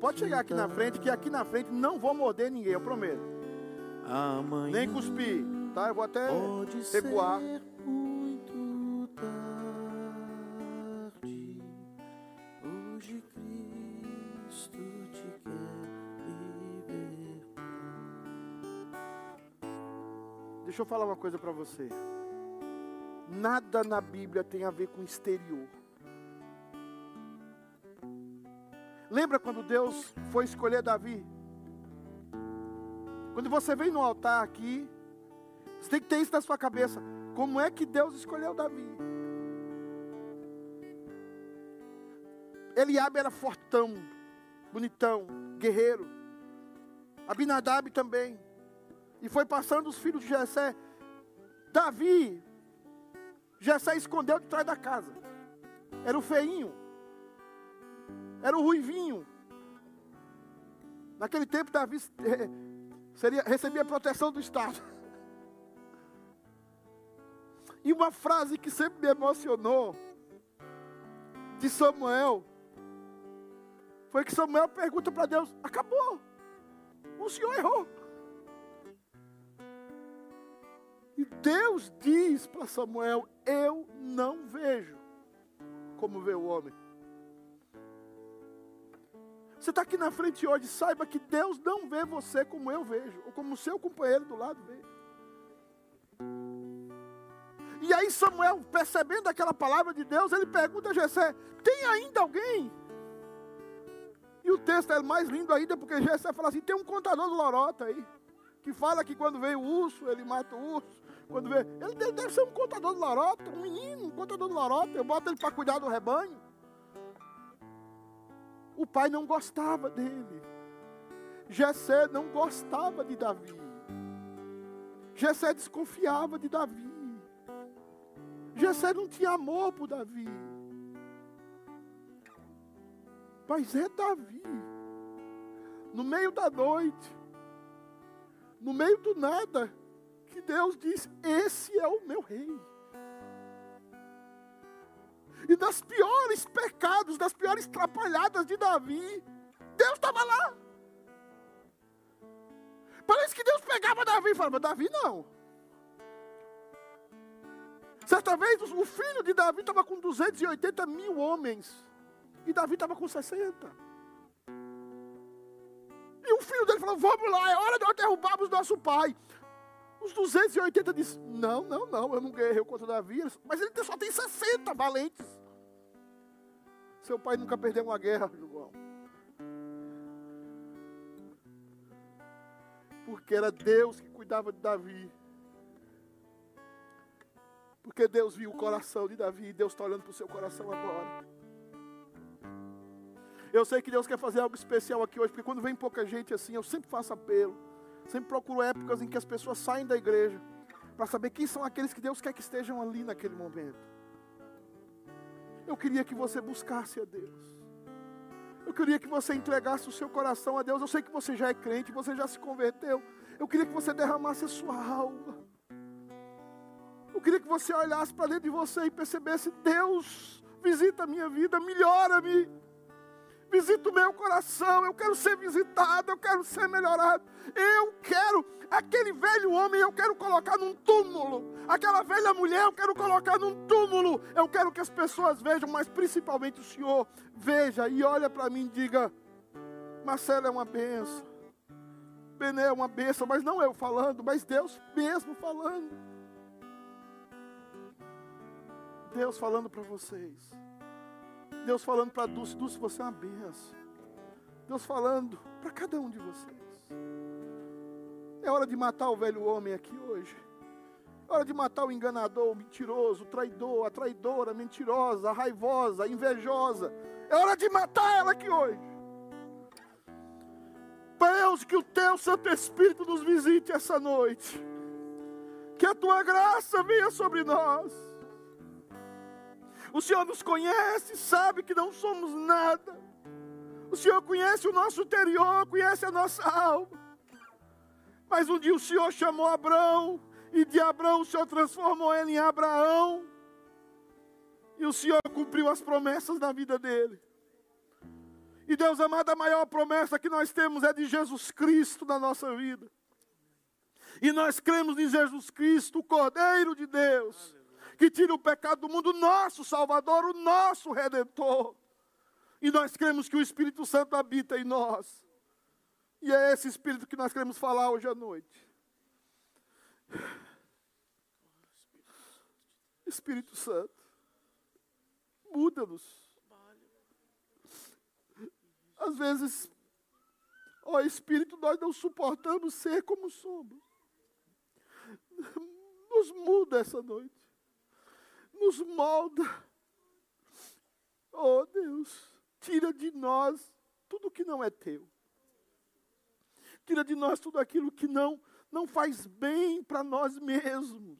Pode chegar aqui na frente, que aqui na frente não vou morder ninguém, eu prometo. Amanhã Nem cuspir, tá? Eu vou até pode recuar. ser muito tarde. Hoje Cristo te quer libertar. Deixa eu falar uma coisa para você. Nada na Bíblia tem a ver com exterior. Lembra quando Deus foi escolher Davi? Quando você vem no altar aqui, você tem que ter isso na sua cabeça. Como é que Deus escolheu Davi? Eliabe era fortão, bonitão, guerreiro. Abinadab também. E foi passando os filhos de Jessé. Davi, Jessé escondeu de trás da casa. Era o feinho. Era o ruivinho. Naquele tempo, Davi eh, seria, recebia proteção do Estado. E uma frase que sempre me emocionou, de Samuel, foi que Samuel pergunta para Deus: acabou, o senhor errou. E Deus diz para Samuel: Eu não vejo como vê o homem. Você está aqui na frente hoje, saiba que Deus não vê você como eu vejo, ou como o seu companheiro do lado vê. E aí Samuel, percebendo aquela palavra de Deus, ele pergunta a Jessé: tem ainda alguém? E o texto é mais lindo ainda, porque Jessé fala assim: tem um contador do lorota aí, que fala que quando vem o urso, ele mata o urso. Quando vê, ele deve ser um contador do lorota, um menino, um contador do lorota. Eu boto ele para cuidar do rebanho. O pai não gostava dele. Jessé não gostava de Davi. Jessé desconfiava de Davi. Jessé não tinha amor por Davi. Mas é Davi. No meio da noite, no meio do nada, que Deus diz: Esse é o meu rei. E das piores pecados, das piores trapalhadas de Davi, Deus estava lá. Parece que Deus pegava Davi e falava: Davi não. Certa vez o filho de Davi estava com 280 mil homens. E Davi estava com 60. E o filho dele falou: Vamos lá, é hora de nós derrubarmos nosso pai. Os 280 disse: Não, não, não, eu não guerrei contra Davi. Mas ele só tem 60 valentes. Seu pai nunca perdeu uma guerra, João. Porque era Deus que cuidava de Davi. Porque Deus viu o coração de Davi e Deus está olhando para o seu coração agora. Eu sei que Deus quer fazer algo especial aqui hoje, porque quando vem pouca gente assim, eu sempre faço apelo. Sempre procuro épocas em que as pessoas saem da igreja para saber quem são aqueles que Deus quer que estejam ali naquele momento. Eu queria que você buscasse a Deus. Eu queria que você entregasse o seu coração a Deus. Eu sei que você já é crente, você já se converteu. Eu queria que você derramasse a sua alma. Eu queria que você olhasse para dentro de você e percebesse: Deus, visita a minha vida, melhora-me. Visita o meu coração, eu quero ser visitado, eu quero ser melhorado. Eu quero aquele velho homem, eu quero colocar num túmulo. Aquela velha mulher, eu quero colocar num túmulo. Eu quero que as pessoas vejam, mas principalmente o Senhor veja e olha para mim e diga: Marcelo é uma benção. Bené é uma benção, mas não eu falando, mas Deus mesmo falando. Deus falando para vocês. Deus falando para Dulce, Dulce, você é uma benção. Deus falando para cada um de vocês. É hora de matar o velho homem aqui hoje. É hora de matar o enganador, o mentiroso, o traidor, a traidora, a mentirosa, a raivosa, a invejosa. É hora de matar ela aqui hoje. Deus, que o teu Santo Espírito nos visite essa noite. Que a tua graça venha sobre nós. O Senhor nos conhece, sabe que não somos nada. O Senhor conhece o nosso interior, conhece a nossa alma. Mas um dia o Senhor chamou Abraão, e de Abraão o Senhor transformou ele em Abraão. E o Senhor cumpriu as promessas na vida dele. E Deus amado, a maior promessa que nós temos é de Jesus Cristo na nossa vida. E nós cremos em Jesus Cristo, o Cordeiro de Deus, que tira o pecado do mundo, nosso Salvador, o nosso Redentor. E nós cremos que o Espírito Santo habita em nós. E é esse Espírito que nós queremos falar hoje à noite. Espírito Santo, muda-nos. Às vezes, ó Espírito, nós não suportamos ser como somos. Nos muda essa noite. Nos molda. Oh Deus, tira de nós tudo que não é teu. Tira de nós tudo aquilo que não não faz bem para nós mesmos.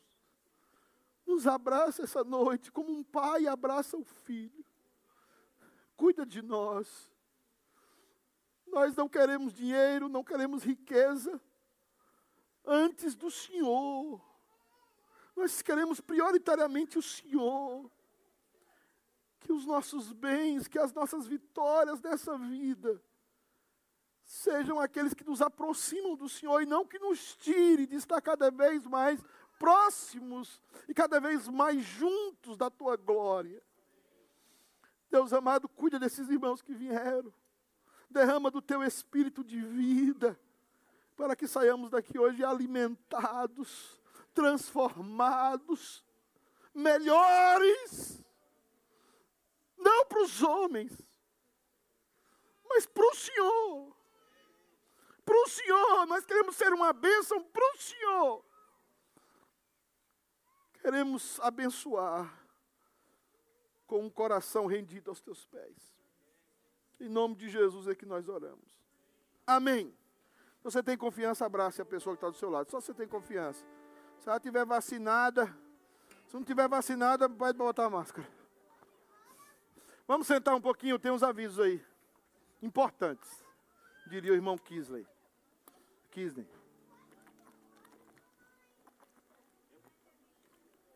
Nos abraça essa noite como um pai abraça o filho. Cuida de nós. Nós não queremos dinheiro, não queremos riqueza antes do Senhor. Nós queremos prioritariamente o Senhor. Que os nossos bens, que as nossas vitórias dessa vida sejam aqueles que nos aproximam do Senhor e não que nos tire de estar cada vez mais próximos e cada vez mais juntos da tua glória. Deus amado, cuida desses irmãos que vieram derrama do teu espírito de vida, para que saiamos daqui hoje alimentados, transformados, melhores, não para os homens, mas para o Senhor. Para o Senhor, nós queremos ser uma bênção para o Senhor. Queremos abençoar com um coração rendido aos teus pés. Em nome de Jesus é que nós oramos. Amém. Se você tem confiança, abrace a pessoa que está do seu lado. Só você tem confiança. Se ela estiver vacinada, se não estiver vacinada, pode botar a máscara. Vamos sentar um pouquinho, tem uns avisos aí. Importantes. Diria o irmão Kisley. Kisley.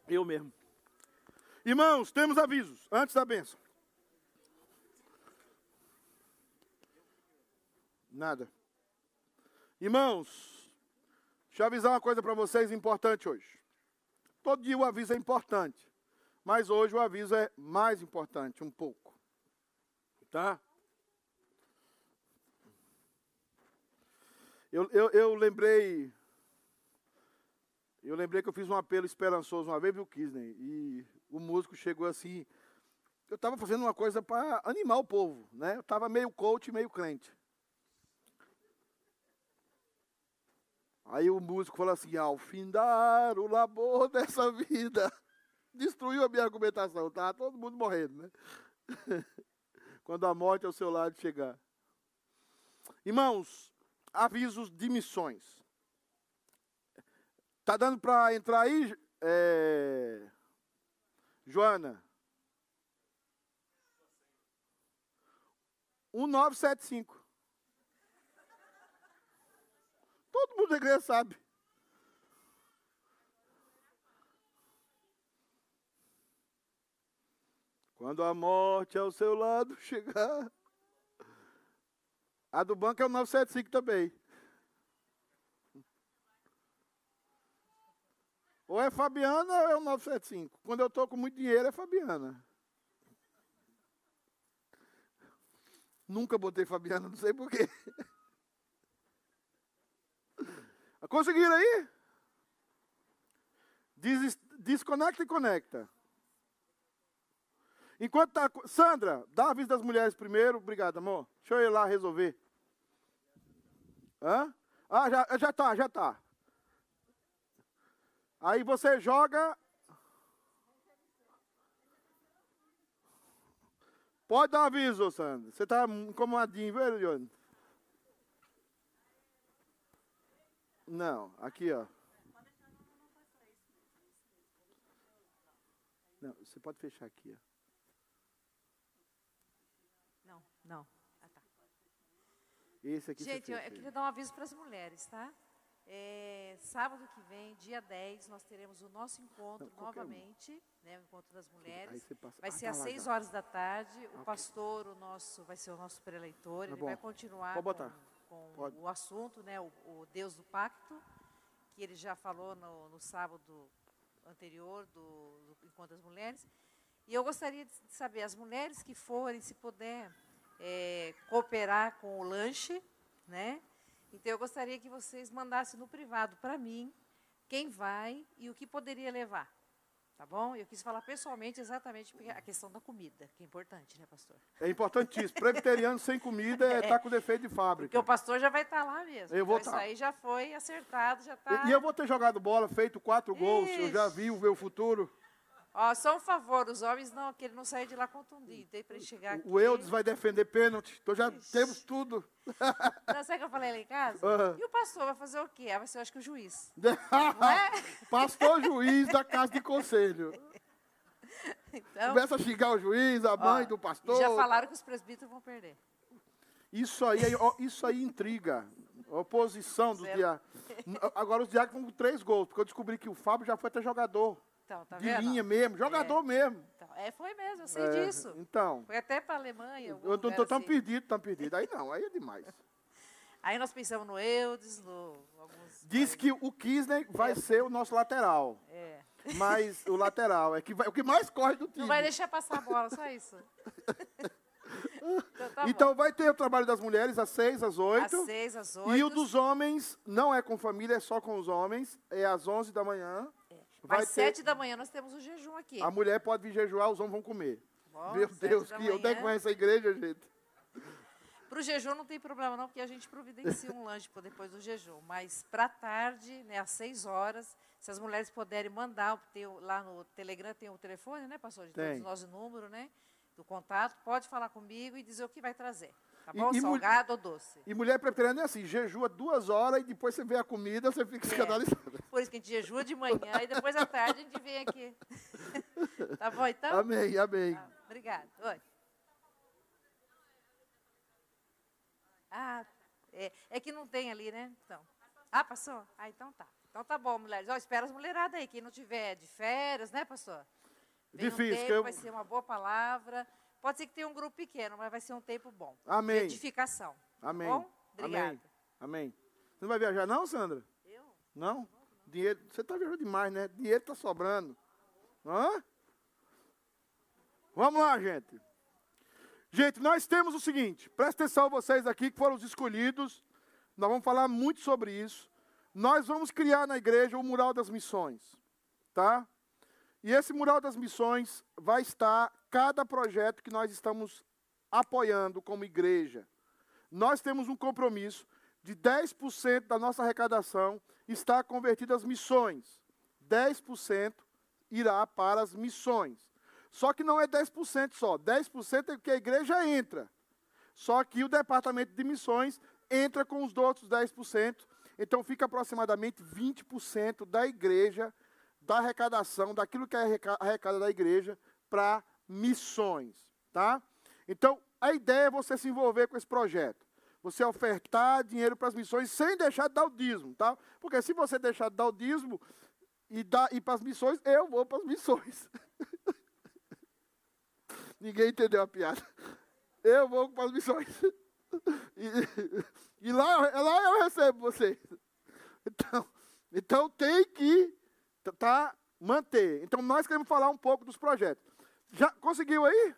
Eu mesmo. Irmãos, temos avisos antes da bênção. Nada. Irmãos, deixa eu avisar uma coisa para vocês importante hoje. Todo dia o aviso é importante, mas hoje o aviso é mais importante um pouco. Tá? Eu, eu, eu lembrei. Eu lembrei que eu fiz um apelo esperançoso uma vez, viu, Kisney? E o músico chegou assim. Eu estava fazendo uma coisa para animar o povo, né? Eu estava meio coach, meio crente. Aí o músico falou assim: ao findar o labor dessa vida, destruiu a minha argumentação, tá? Todo mundo morrendo, né? Quando a morte ao seu lado chegar. Irmãos, avisos de missões. Tá dando para entrar aí, é... Joana? 1975. Todo mundo da igreja sabe. Quando a morte ao seu lado chegar, A do banco é o 975 também. Ou é Fabiana ou é o 975. Quando eu estou com muito dinheiro é Fabiana. Nunca botei Fabiana, não sei porquê. Conseguiram aí? Des desconecta e conecta. Enquanto tá. Sandra, dá aviso das mulheres primeiro. Obrigado, amor. Deixa eu ir lá resolver. Hã? Ah, já, já tá, já tá. Aí você joga. Pode dar aviso, Sandra. Você está incomodadinho, viu, Eliane? Não, aqui, ó. Não, você pode fechar aqui, ó. Não, não. Ah, tá. Esse aqui Gente, eu, eu queria dar um aviso para as mulheres, tá? É, sábado que vem, dia 10, nós teremos o nosso encontro Não, qualquer um. novamente, né, o encontro das mulheres. passa. Vai Ah, ser tá às lá 6 já. horas da tarde. O Ok. pastor, o nosso, vai ser o nosso preleitor, Tá ele bom. vai continuar Pode botar. Com, Pode. o assunto, né, o, o Deus do Pacto, que ele já falou no, no sábado anterior do, do Encontro das Mulheres. E eu gostaria de saber, as mulheres que forem, se puder, é, cooperar com o lanche, né? Então eu gostaria que vocês mandassem no privado para mim quem vai e o que poderia levar. Tá bom? Eu quis falar pessoalmente exatamente porque a questão da comida, que é importante, né, pastor? É importantíssimo. Presbiteriano sem comida é estar com defeito de Porque fábrica. o pastor já vai estar lá mesmo. Eu vou então tá. Isso aí já foi acertado, já está. E, eu vou ter jogado bola, feito quatro gols. Eu já vi o meu futuro. Ó, só um favor, os homens não, que ele não saia de lá contundido. Tem para chegar aqui. O Eudes vai defender pênalti. Então já Ixi. temos tudo. Não, sabe o que eu falei lá em casa? Aham. E o pastor vai fazer o quê? Ah, vai ser, eu acho que o juiz. É? Pastor juiz da casa de conselho. Então, Começa a xingar o juiz, a mãe ó, do pastor. já falaram que os presbíteros vão perder. Isso aí, isso aí intriga. Oposição do Zero. dia. Agora os diáconos com três gols, porque eu descobri que o Fábio já foi até jogador. Então, tá de vendo? linha mesmo, jogador mesmo. Então, é, foi mesmo, eu sei É, disso. Então, Foi até para a Alemanha. eu tô, lugar tô tão assim. perdido, tão perdido. Aí não, aí é demais. Aí nós pensamos no Eudes, no alguns. Diz que o Kisner vai ser o nosso lateral. É. Mas o lateral é que vai- o que mais corre do time. Não vai deixar passar a bola, só isso. então, tá Então vai ter o trabalho das mulheres às seis, às Às oito. seis, às oito. E o dos homens não é com família, é só com os homens. É às onze da manhã. Vai Às ter- sete da manhã nós temos o jejum aqui. A mulher pode vir jejuar, os homens vão comer. Bom, Meu Deus, que onde é que manhã. vai essa igreja, gente? Para o jejum não tem problema não, porque a gente providencia um lanche depois do jejum. Mas para tarde, né, às seis horas, se as mulheres puderem mandar, tem lá no Telegram tem o telefone, né, pastor? De Tem. todos nós, o número, né? Do contato, pode falar comigo e dizer o que vai trazer. Tá E- bom? e mul- Salgado ou doce. E mulher preteriana é assim, jejua duas horas e depois você vê a comida, você fica É. escandalizada. Por isso que a gente jejua de manhã e depois à tarde a gente vem aqui. tá bom, então? Amém, amém. Ah, obrigada. Oi. Ah, é, é que não tem ali, né? Então. Ah, passou? Ah, então tá. Então tá bom, mulheres. Ó, espera as mulheradas aí. Quem não tiver de férias, né, pastor? Vem um Difícil, tempo, que eu- vai ser uma boa palavra. Pode ser que tenha um grupo pequeno, mas vai ser um tempo bom. Amém. De edificação. Amém. Tá bom? Obrigada. Amém. Amém. Você não vai viajar não, Sandra? Eu? Não? Dinheiro, você está viajando demais, né? Dinheiro está sobrando. Hã? Vamos lá, gente. Gente, nós temos o seguinte, presta atenção vocês aqui que foram os escolhidos. Nós vamos falar muito sobre isso. Nós vamos criar na igreja o mural das missões, tá? E esse mural das missões vai estar cada projeto que nós estamos apoiando como igreja. Nós temos um compromisso de 10% da nossa arrecadação está convertida às missões. 10% irá para as missões. Só que não é 10% só. 10% é que a igreja entra. Só que o departamento de missões entra com os outros 10%. Então fica aproximadamente 20% da igreja, da arrecadação, daquilo que é arreca- arrecada da igreja, para missões. Tá? Então, a ideia é você se envolver com esse projeto. Você ofertar dinheiro para as missões sem deixar de dar o dízimo, tá? Porque se você deixar de dar o dízimo e ir para as missões, eu vou para as missões. Ninguém entendeu a piada. Eu vou para as missões. E, e lá, lá eu recebo vocês. Então, então tem que tá, manter. Então nós queremos falar um pouco dos projetos. Já conseguiu aí?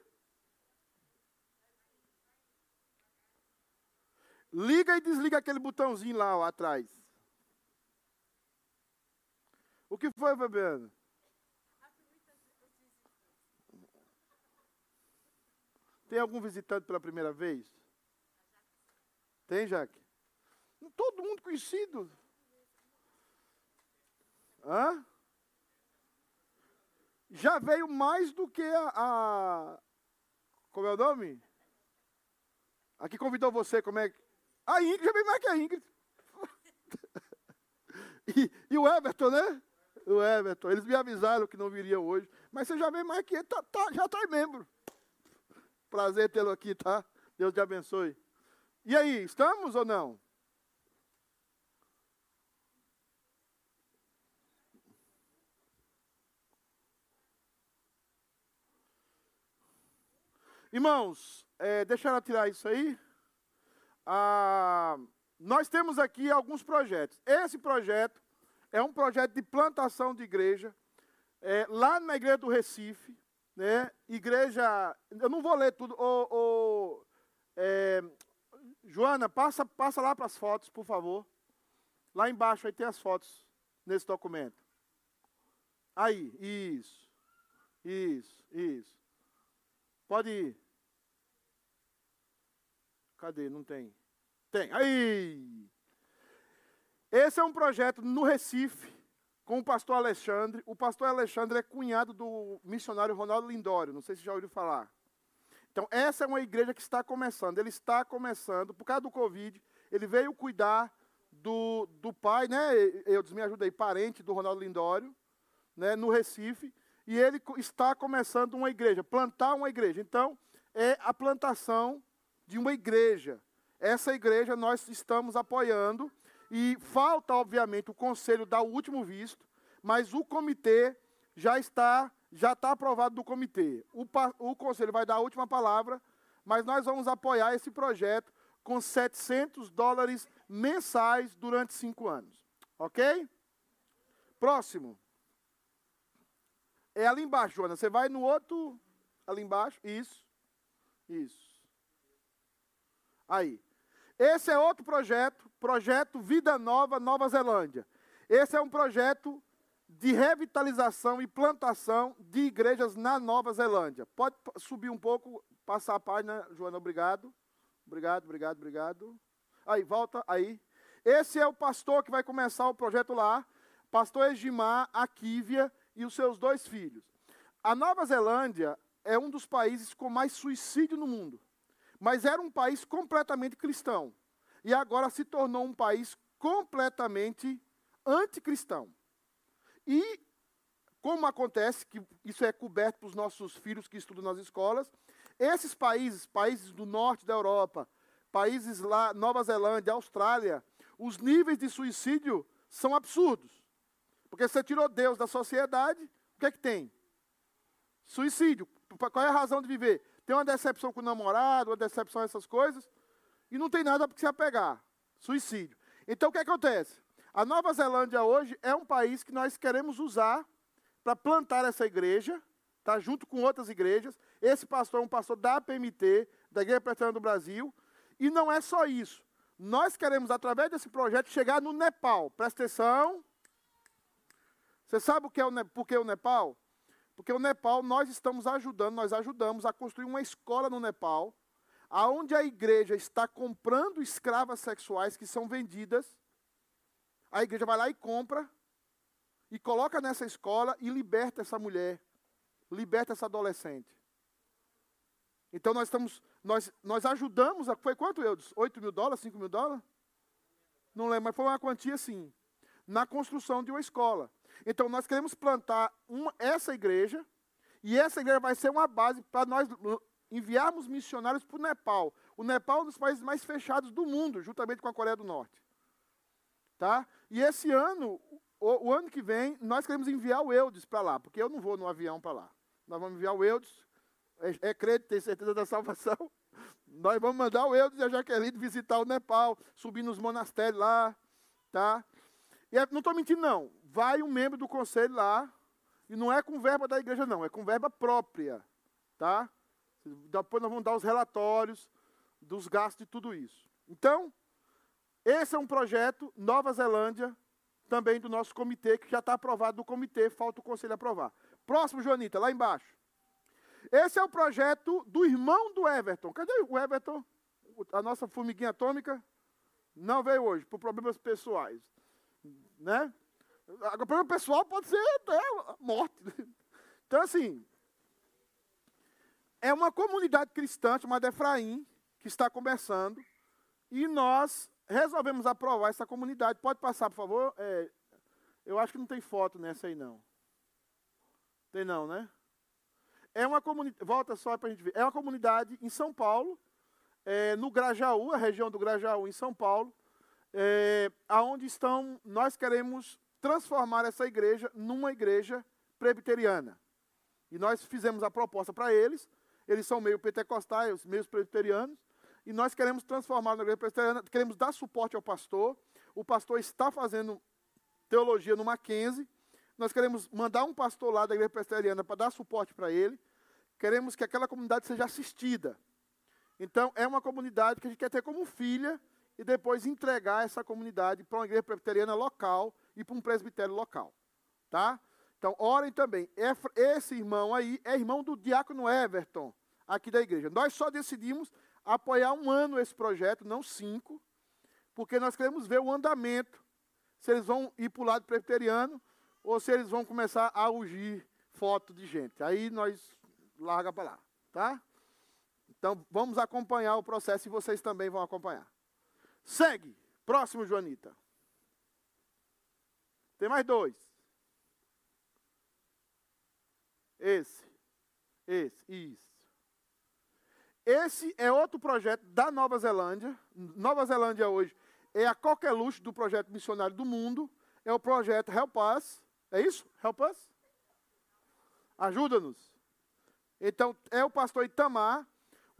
Liga e desliga aquele botãozinho lá ó, atrás. O que foi, Fabiano? Tem algum visitante pela primeira vez? Tem, Jaque? Todo mundo conhecido. Hã? Já veio mais do que a, a. Como é o nome? Aqui convidou você, como é que. A Ingrid já veio mais que a Ingrid. e, e, o Everton, né? O Everton. Eles me avisaram que não viria hoje. Mas você já veio mais que ele, tá, tá, já está membro. Prazer tê-lo aqui, tá? Deus te abençoe. E aí, estamos ou não? Irmãos, é, deixa ela tirar isso aí. Ah, nós temos aqui alguns projetos. Esse projeto é um projeto de plantação de igreja, é, lá na igreja do Recife, né? Igreja, eu não vou ler tudo. Ô, ô, é, Joana, passa, passa lá para as fotos, por favor. Lá embaixo aí tem as fotos nesse documento. Aí, isso, isso, isso. Pode ir. Cadê? Não tem. Tem. Aí! Esse é um projeto no Recife, com o pastor Alexandre. O pastor Alexandre é cunhado do missionário Ronaldo Lindório. Não sei se já ouviu falar. Então, essa é uma igreja que está começando. Ele está começando, por causa do Covid, ele veio cuidar do, do pai, né? Eu me ajudei, parente do Ronaldo Lindório, né? no Recife. E ele está começando uma igreja, plantar uma igreja. Então, é a plantação de uma igreja. Essa igreja nós estamos apoiando e falta, obviamente, o conselho dar o último visto, mas o comitê já está já está aprovado do comitê. O, o conselho vai dar a última palavra, mas nós vamos apoiar esse projeto com 700 dólares mensais durante cinco anos. Ok? Próximo. É ali embaixo, Joana. Você vai no outro. Ali embaixo. Isso. Isso. Aí. Esse é outro projeto, projeto Vida Nova Nova Zelândia. Esse é um projeto de revitalização e plantação de igrejas na Nova Zelândia. Pode subir um pouco, passar a página, Joana, obrigado. Obrigado, obrigado, obrigado. Aí, volta aí. Esse é o pastor que vai começar o projeto lá, pastor Egimar Akívia e os seus dois filhos. A Nova Zelândia é um dos países com mais suicídio no mundo mas era um país completamente cristão. E agora se tornou um país completamente anticristão. E, como acontece, que isso é coberto para os nossos filhos que estudam nas escolas, esses países, países do norte da Europa, países lá, Nova Zelândia, Austrália, os níveis de suicídio são absurdos. Porque você tirou Deus da sociedade, o que é que tem? Suicídio. Qual é a razão de viver? Tem uma decepção com o namorado, uma decepção essas coisas, e não tem nada para se apegar. Suicídio. Então o que acontece? A Nova Zelândia hoje é um país que nós queremos usar para plantar essa igreja, tá, junto com outras igrejas. Esse pastor é um pastor da PMT, da Igreja Presbiteriana do Brasil, e não é só isso. Nós queremos, através desse projeto, chegar no Nepal. Presta atenção. Você sabe o que é o, por que o Nepal? Porque o Nepal, nós estamos ajudando, nós ajudamos a construir uma escola no Nepal, aonde a igreja está comprando escravas sexuais que são vendidas. A igreja vai lá e compra, e coloca nessa escola e liberta essa mulher, liberta essa adolescente. Então nós estamos, nós, nós ajudamos, a, foi quanto, Eudes? 8 mil dólares, 5 mil dólares? Não lembro, mas foi uma quantia sim, na construção de uma escola. Então, nós queremos plantar uma, essa igreja, e essa igreja vai ser uma base para nós enviarmos missionários para o Nepal. O Nepal é um dos países mais fechados do mundo, juntamente com a Coreia do Norte. Tá? E esse ano, o, o ano que vem, nós queremos enviar o Eudes para lá, porque eu não vou no avião para lá. Nós vamos enviar o Eudes, é, é crédito, tem certeza da salvação. Nós vamos mandar o Eudes e a Jaqueline visitar o Nepal, subir nos monastérios lá, tá? E é, não estou mentindo, não. Vai um membro do conselho lá, e não é com verba da igreja, não, é com verba própria, tá? Depois nós vamos dar os relatórios dos gastos de tudo isso. Então, esse é um projeto, Nova Zelândia, também do nosso comitê, que já está aprovado do comitê, falta o conselho aprovar. Próximo, Joanita, lá embaixo. Esse é o projeto do irmão do Everton. Cadê o Everton? A nossa formiguinha atômica? Não veio hoje, por problemas pessoais. Né? O problema pessoal pode ser até morte. Então, assim, é uma comunidade cristã chamada Efraim, que está começando, e nós resolvemos aprovar essa comunidade. Pode passar, por favor? É, eu acho que não tem foto nessa aí, não. Tem não, né? É uma comunidade, volta só para a gente ver. É uma comunidade em São Paulo, é, no Grajaú, a região do Grajaú, em São Paulo, é, aonde estão, nós queremos transformar essa igreja numa igreja presbiteriana. E nós fizemos a proposta para eles, eles são meio pentecostais, meio presbiterianos, e nós queremos transformar na igreja presbiteriana, queremos dar suporte ao pastor. O pastor está fazendo teologia no Mackenzie. Nós queremos mandar um pastor lá da igreja presbiteriana para dar suporte para ele. Queremos que aquela comunidade seja assistida. Então, é uma comunidade que a gente quer ter como filha e depois entregar essa comunidade para uma igreja presbiteriana local e para um presbitério local. Tá? Então, orem também. Esse irmão aí é irmão do diácono Everton, aqui da igreja. Nós só decidimos apoiar um ano esse projeto, não cinco, porque nós queremos ver o andamento, se eles vão ir para o lado presbiteriano ou se eles vão começar a ungir foto de gente. Aí nós larga para lá, tá? Então vamos acompanhar o processo e vocês também vão acompanhar. Segue. Próximo, Joanita. Tem mais dois. Esse. Esse. Isso. Esse é outro projeto da Nova Zelândia. Nova Zelândia hoje é a coqueluche do projeto missionário do mundo. É o projeto Help Us. É isso? Help Us? Ajuda-nos. Então, é o pastor Itamar.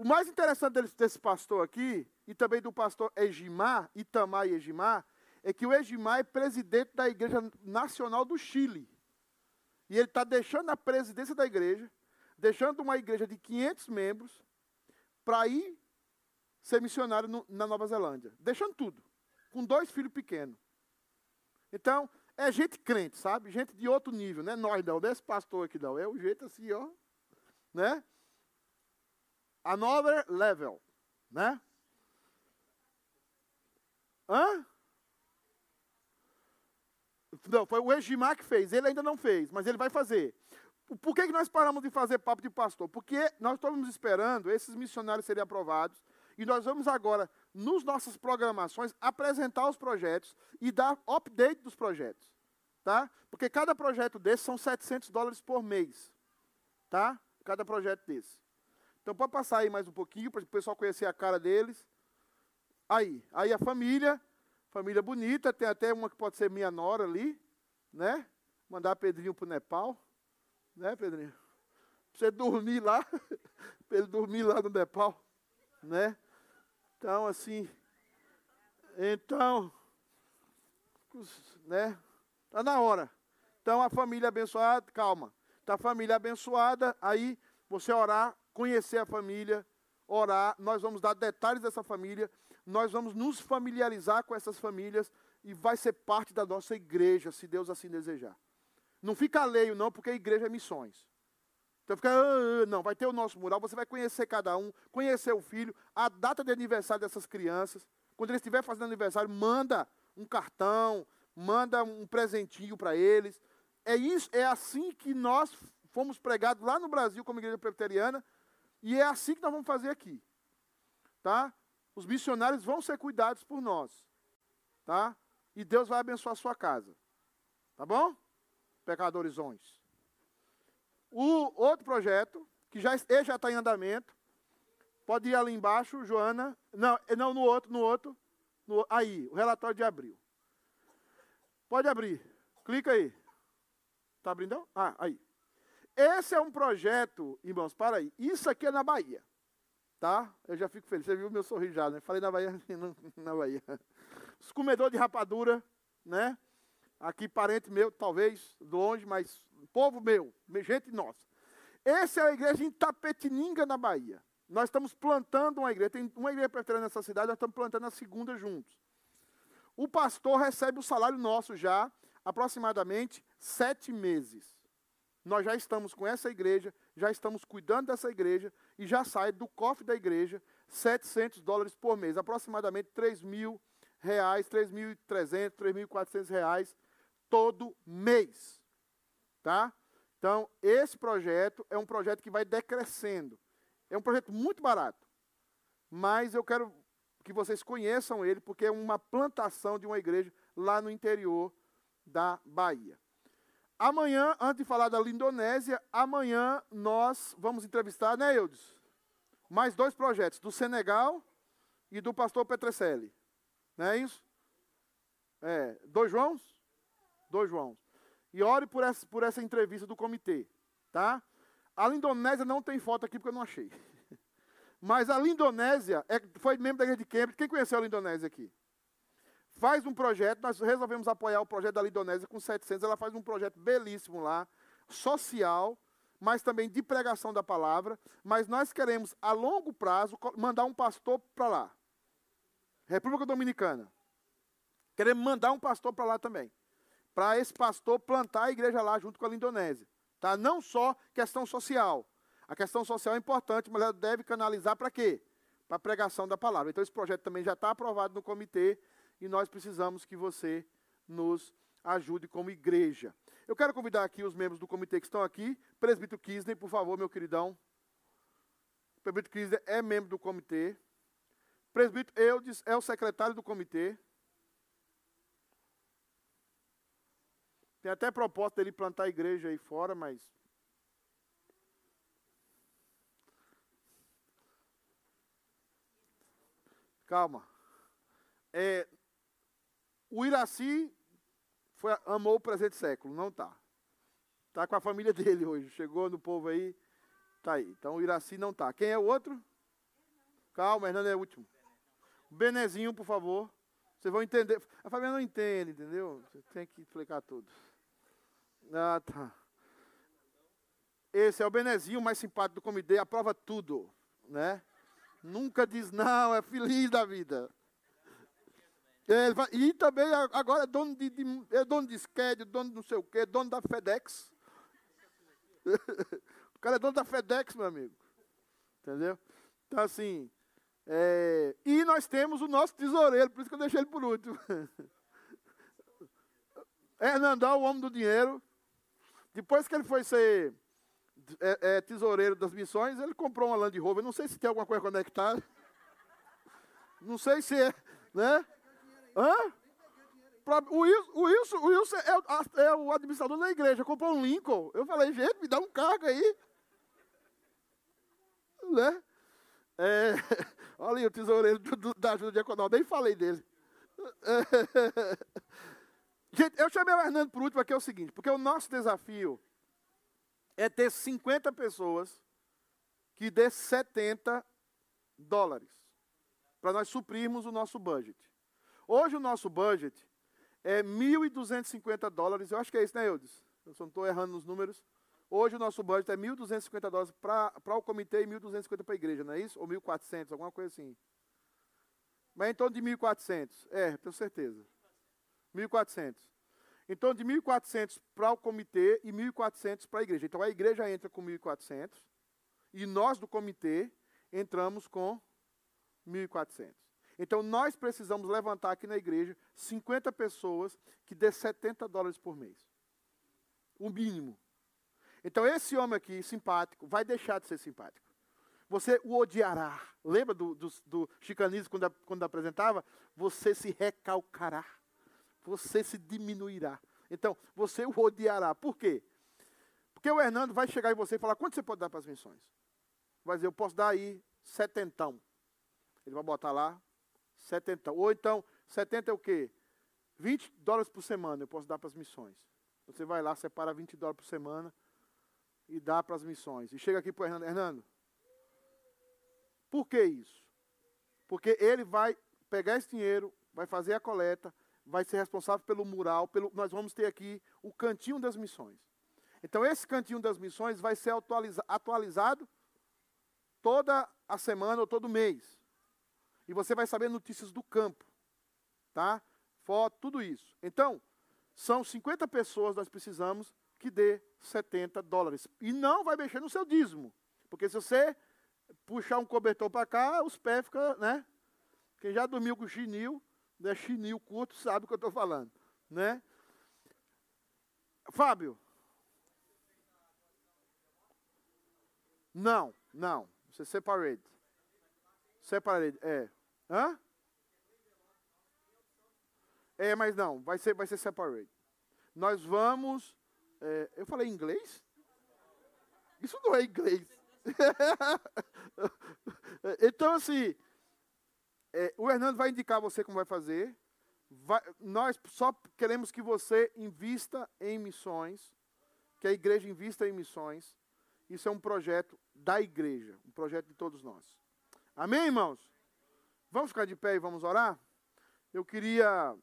O mais interessante desse, desse pastor aqui, e também do pastor Egimar, Itamar e Egimar, é que o Egimar é presidente da Igreja Nacional do Chile. E ele está deixando a presidência da igreja, deixando uma igreja de 500 membros, para ir ser missionário no, na Nova Zelândia. Deixando tudo. Com dois filhos pequenos. Então, é gente crente, sabe? Gente de outro nível, né? Nós não, desse pastor aqui não. É o jeito assim, ó. Né? Another level. Né? Hã? Não, foi o Egimar que fez. Ele ainda não fez, mas ele vai fazer. Por que, que nós paramos de fazer papo de pastor? Porque nós estamos esperando esses missionários serem aprovados e nós vamos agora, nos nossas programações, apresentar os projetos e dar update dos projetos. Tá? Porque cada projeto desse são 700 dólares por mês. Tá? Cada projeto desse. Então pode passar aí mais um pouquinho para o pessoal conhecer a cara deles. Aí, aí a família, família bonita, tem até uma que pode ser minha nora ali, né? Mandar Pedrinho para o Nepal. Né, Pedrinho? Pra você dormir lá, para ele dormir lá no Nepal, né? Então, assim, então, né? Tá na hora. Então, a família abençoada, calma. Tá a família abençoada, aí você orar, conhecer a família, orar, nós vamos dar detalhes dessa família, nós vamos nos familiarizar com essas famílias e vai ser parte da nossa igreja, se Deus assim desejar. Não fica alheio, não, porque a igreja é missões. Então fica, ah, ah, não, vai ter o nosso mural, você vai conhecer cada um, conhecer o filho, a data de aniversário dessas crianças. Quando eles estiverem fazendo aniversário, manda um cartão, manda um presentinho para eles. É isso, é assim que nós fomos pregados lá no Brasil como igreja presbiteriana, e é assim que nós vamos fazer aqui. Tá? Os missionários vão ser cuidados por nós. Tá? E Deus vai abençoar a sua casa. Tá bom? Pecadores Horizontes. O outro projeto, que já, já está em andamento, pode ir ali embaixo, Joana. Não, é, não no outro, no outro. No, aí, o relatório de abril. Pode abrir. Clica aí. Está abrindo? Ah, aí. Esse é um projeto, irmãos, para aí. Isso aqui é na Bahia. Tá? Eu já fico feliz. Você viu o meu sorriso já, né? Falei na Bahia, na Bahia. Os comedores de rapadura, né? Aqui, parente meu, talvez, longe, mas povo meu, gente nossa. Essa é a igreja em Tapetininga, na Bahia. Nós estamos plantando uma igreja. Tem uma igreja presbiteriana nessa cidade, nós estamos plantando a segunda juntos. O pastor recebe o salário nosso já, aproximadamente sete meses. Nós já estamos com essa igreja, já estamos cuidando dessa igreja e já sai do cofre da igreja 700 dólares por mês, aproximadamente 3 mil reais, 3.300, 3.400 reais todo mês. Tá? Então, esse projeto é um projeto que vai decrescendo. É um projeto muito barato. Mas eu quero que vocês conheçam ele, porque é uma plantação de uma igreja lá no interior da Bahia. Amanhã, antes de falar da Lindonésia, amanhã nós vamos entrevistar, né, Eudes? Mais dois projetos, do Senegal e do pastor Petrecelli. Não é isso? É, dois Joãos? Dois Joãos. E ore por essa, por essa entrevista do comitê, tá? A Lindonésia não tem foto aqui porque eu não achei. Mas a Lindonésia é, foi membro da igreja de Cambridge. Quem conheceu a Lindonésia aqui? Faz um projeto, nós resolvemos apoiar o projeto da Lidonésia com 700, ela faz um projeto belíssimo lá, social, mas também de pregação da palavra, mas nós queremos, a longo prazo, mandar um pastor para lá. República Dominicana. Queremos mandar um pastor para lá também. Para esse pastor plantar a igreja lá junto com a Lindonésia. Tá? Não só questão social. A questão social é importante, mas ela deve canalizar para quê? Para a pregação da palavra. Então esse projeto também já está aprovado no comitê e nós precisamos que você nos ajude como igreja. Eu quero convidar aqui os membros do comitê que estão aqui. Presbítero Kisney, por favor, meu queridão. Presbítero Kisney é membro do comitê. Presbítero Eudes é o secretário do comitê. Tem até proposta dele plantar a igreja aí fora, mas. Calma. É, o Iraci foi, amou o presente século, não está. Está com a família dele hoje. Chegou no povo aí, está aí. Então o Iraci não está. Quem é o outro? Calma, Hernando é o último. Benezinho, por favor. Vocês vão entender. A família não entende, entendeu? Você tem que explicar tudo. Ah, tá. Esse é o Benezinho, mais simpático do comitê, aprova tudo, né? Nunca diz não, é feliz da vida. É, e também agora é dono de, de é dono de SCAD, dono de não sei o quê, dono da FedEx. o cara é dono da FedEx, meu amigo. Entendeu? Então, assim. É, e nós temos o nosso tesoureiro, por isso que eu deixei ele por último. Hernandão, o homem do dinheiro. Depois que ele foi ser é, é, tesoureiro das missões, ele comprou uma Land Rover. Não sei se tem alguma coisa conectada. Não sei se é, né? Hã? O Wilson, o Wilson, o Wilson é, é, o administrador da igreja, comprou um Lincoln. Eu falei, gente, me dá um cargo aí. Né? É, olha aí o tesoureiro do, da ajuda econômica, nem falei dele. É, gente, eu chamei o Hernando por último aqui é o seguinte, porque o nosso desafio é ter 50 pessoas que dê 70 dólares para nós suprirmos o nosso budget. Hoje o nosso budget é 1.250 dólares, eu acho que é isso, né, Eudes? Eu só não estou errando nos números. Hoje o nosso budget é 1.250 dólares para o comitê e 1.250 para a igreja, não é isso? Ou 1.400, alguma coisa assim. Mas em torno de 1.400. É, tenho certeza. 1.400. Então, de 1.400 para o comitê e 1.400 para a igreja. Então, a igreja entra com 1.400 e nós do comitê entramos com 1.400. Então nós precisamos levantar aqui na igreja 50 pessoas que dê 70 dólares por mês. O mínimo. Então esse homem aqui, simpático, vai deixar de ser simpático. Você o odiará. Lembra do, do, do chicanismo quando, quando apresentava? Você se recalcará. Você se diminuirá. Então, você o odiará. Por quê? Porque o Hernando vai chegar em você e falar, quanto você pode dar para as missões? Vai dizer, eu posso dar aí setentão. Ele vai botar lá 70. Ou então, 70 é o quê? 20 dólares por semana eu posso dar para as missões. Você vai lá, separa 20 dólares por semana e dá para as missões. E chega aqui para o Hernando, Hernando, Por que isso? Porque ele vai pegar esse dinheiro, vai fazer a coleta, vai ser responsável pelo mural, pelo, nós vamos ter aqui o cantinho das missões. Então esse cantinho das missões vai ser atualiza, atualizado toda a semana ou todo mês. E você vai saber notícias do campo, tá? Foto, tudo isso. Então, são 50 pessoas nós precisamos que dê 70 dólares. E não vai mexer no seu dízimo. Porque se você puxar um cobertor para cá, os pés ficam, né? Quem já dormiu com chinil, né, chinil curto, sabe o que eu estou falando, né? Fábio. Não, não. Você separate. Separate, é. Hã? É, mas não, vai ser, vai ser separate. Nós vamos. É, eu falei inglês? Isso não é inglês. então, assim, é, o Hernando vai indicar você como vai fazer. Vai, nós só queremos que você invista em missões, que a igreja invista em missões. Isso é um projeto da igreja, um projeto de todos nós. Amém, irmãos? Vamos ficar de pé e vamos orar? Eu queria.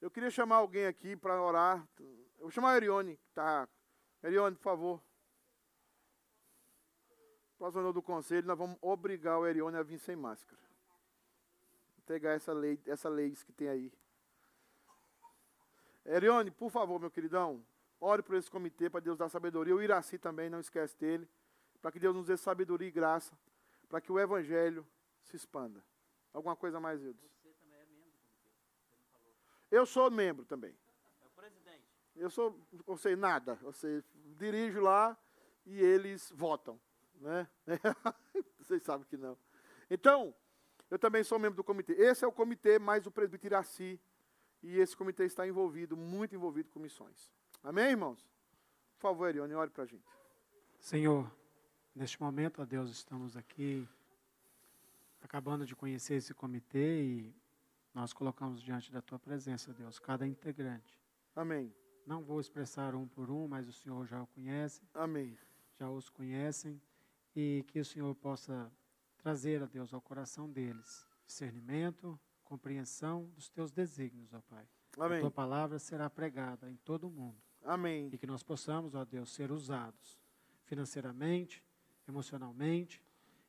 Eu queria chamar alguém aqui para orar. Eu vou chamar a Erione, está Erione, por favor. Próximo do conselho, nós vamos obrigar o Erione a vir sem máscara. Pegar essa lei, essa lei que tem aí. Erione, por favor, meu queridão, ore por esse comitê para Deus dar sabedoria. O Iraci também, não esquece dele. Para que Deus nos dê sabedoria e graça. Para que o evangelho se expanda. Alguma coisa mais, Eudes? Você também é membro do comitê. Eu sou membro também. Eu sou, não sei nada. Você dirijo lá e eles votam, né? Vocês sabem que não. Então, eu também sou membro do comitê. Esse é o comitê mais o presbítero Iraci. E esse comitê está envolvido, muito envolvido com missões. Amém, irmãos? Por favor, Erione, ore para a gente. Senhor, neste momento, ó Deus, estamos aqui acabando de conhecer esse comitê e nós colocamos diante da tua presença, Deus, cada integrante. Amém. Não vou expressar um por um, mas o Senhor já o conhece. Amém. Já os conhecem. E que o Senhor possa trazer a Deus ao coração deles discernimento, compreensão dos teus desígnios, ó Pai. Amém. A tua palavra será pregada em todo o mundo. Amém. E que nós possamos, ó Deus, ser usados financeiramente, emocionalmente,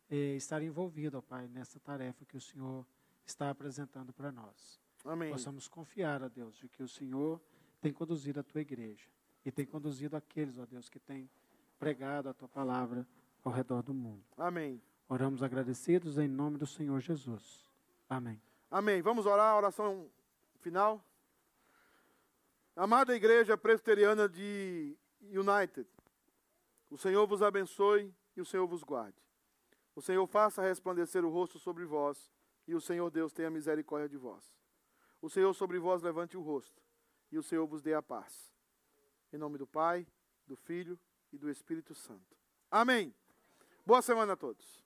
e estar envolvido, ó Pai, nessa tarefa que o Senhor está apresentando para nós. Amém. Possamos confiar, ó Deus, de que o Senhor tem conduzido a tua igreja e tem conduzido aqueles, ó Deus, que têm pregado a tua palavra ao redor do mundo. Amém. Oramos agradecidos em nome do Senhor Jesus. Amém. Amém. Vamos orar, oração final. Amada igreja presbiteriana de United, o Senhor vos abençoe e o Senhor vos guarde. O Senhor faça resplandecer o rosto sobre vós e o Senhor Deus tenha misericórdia de vós. O Senhor sobre vós levante o rosto e o Senhor vos dê a paz. Em nome do Pai, do Filho e do Espírito Santo. Amém. Boa semana a todos.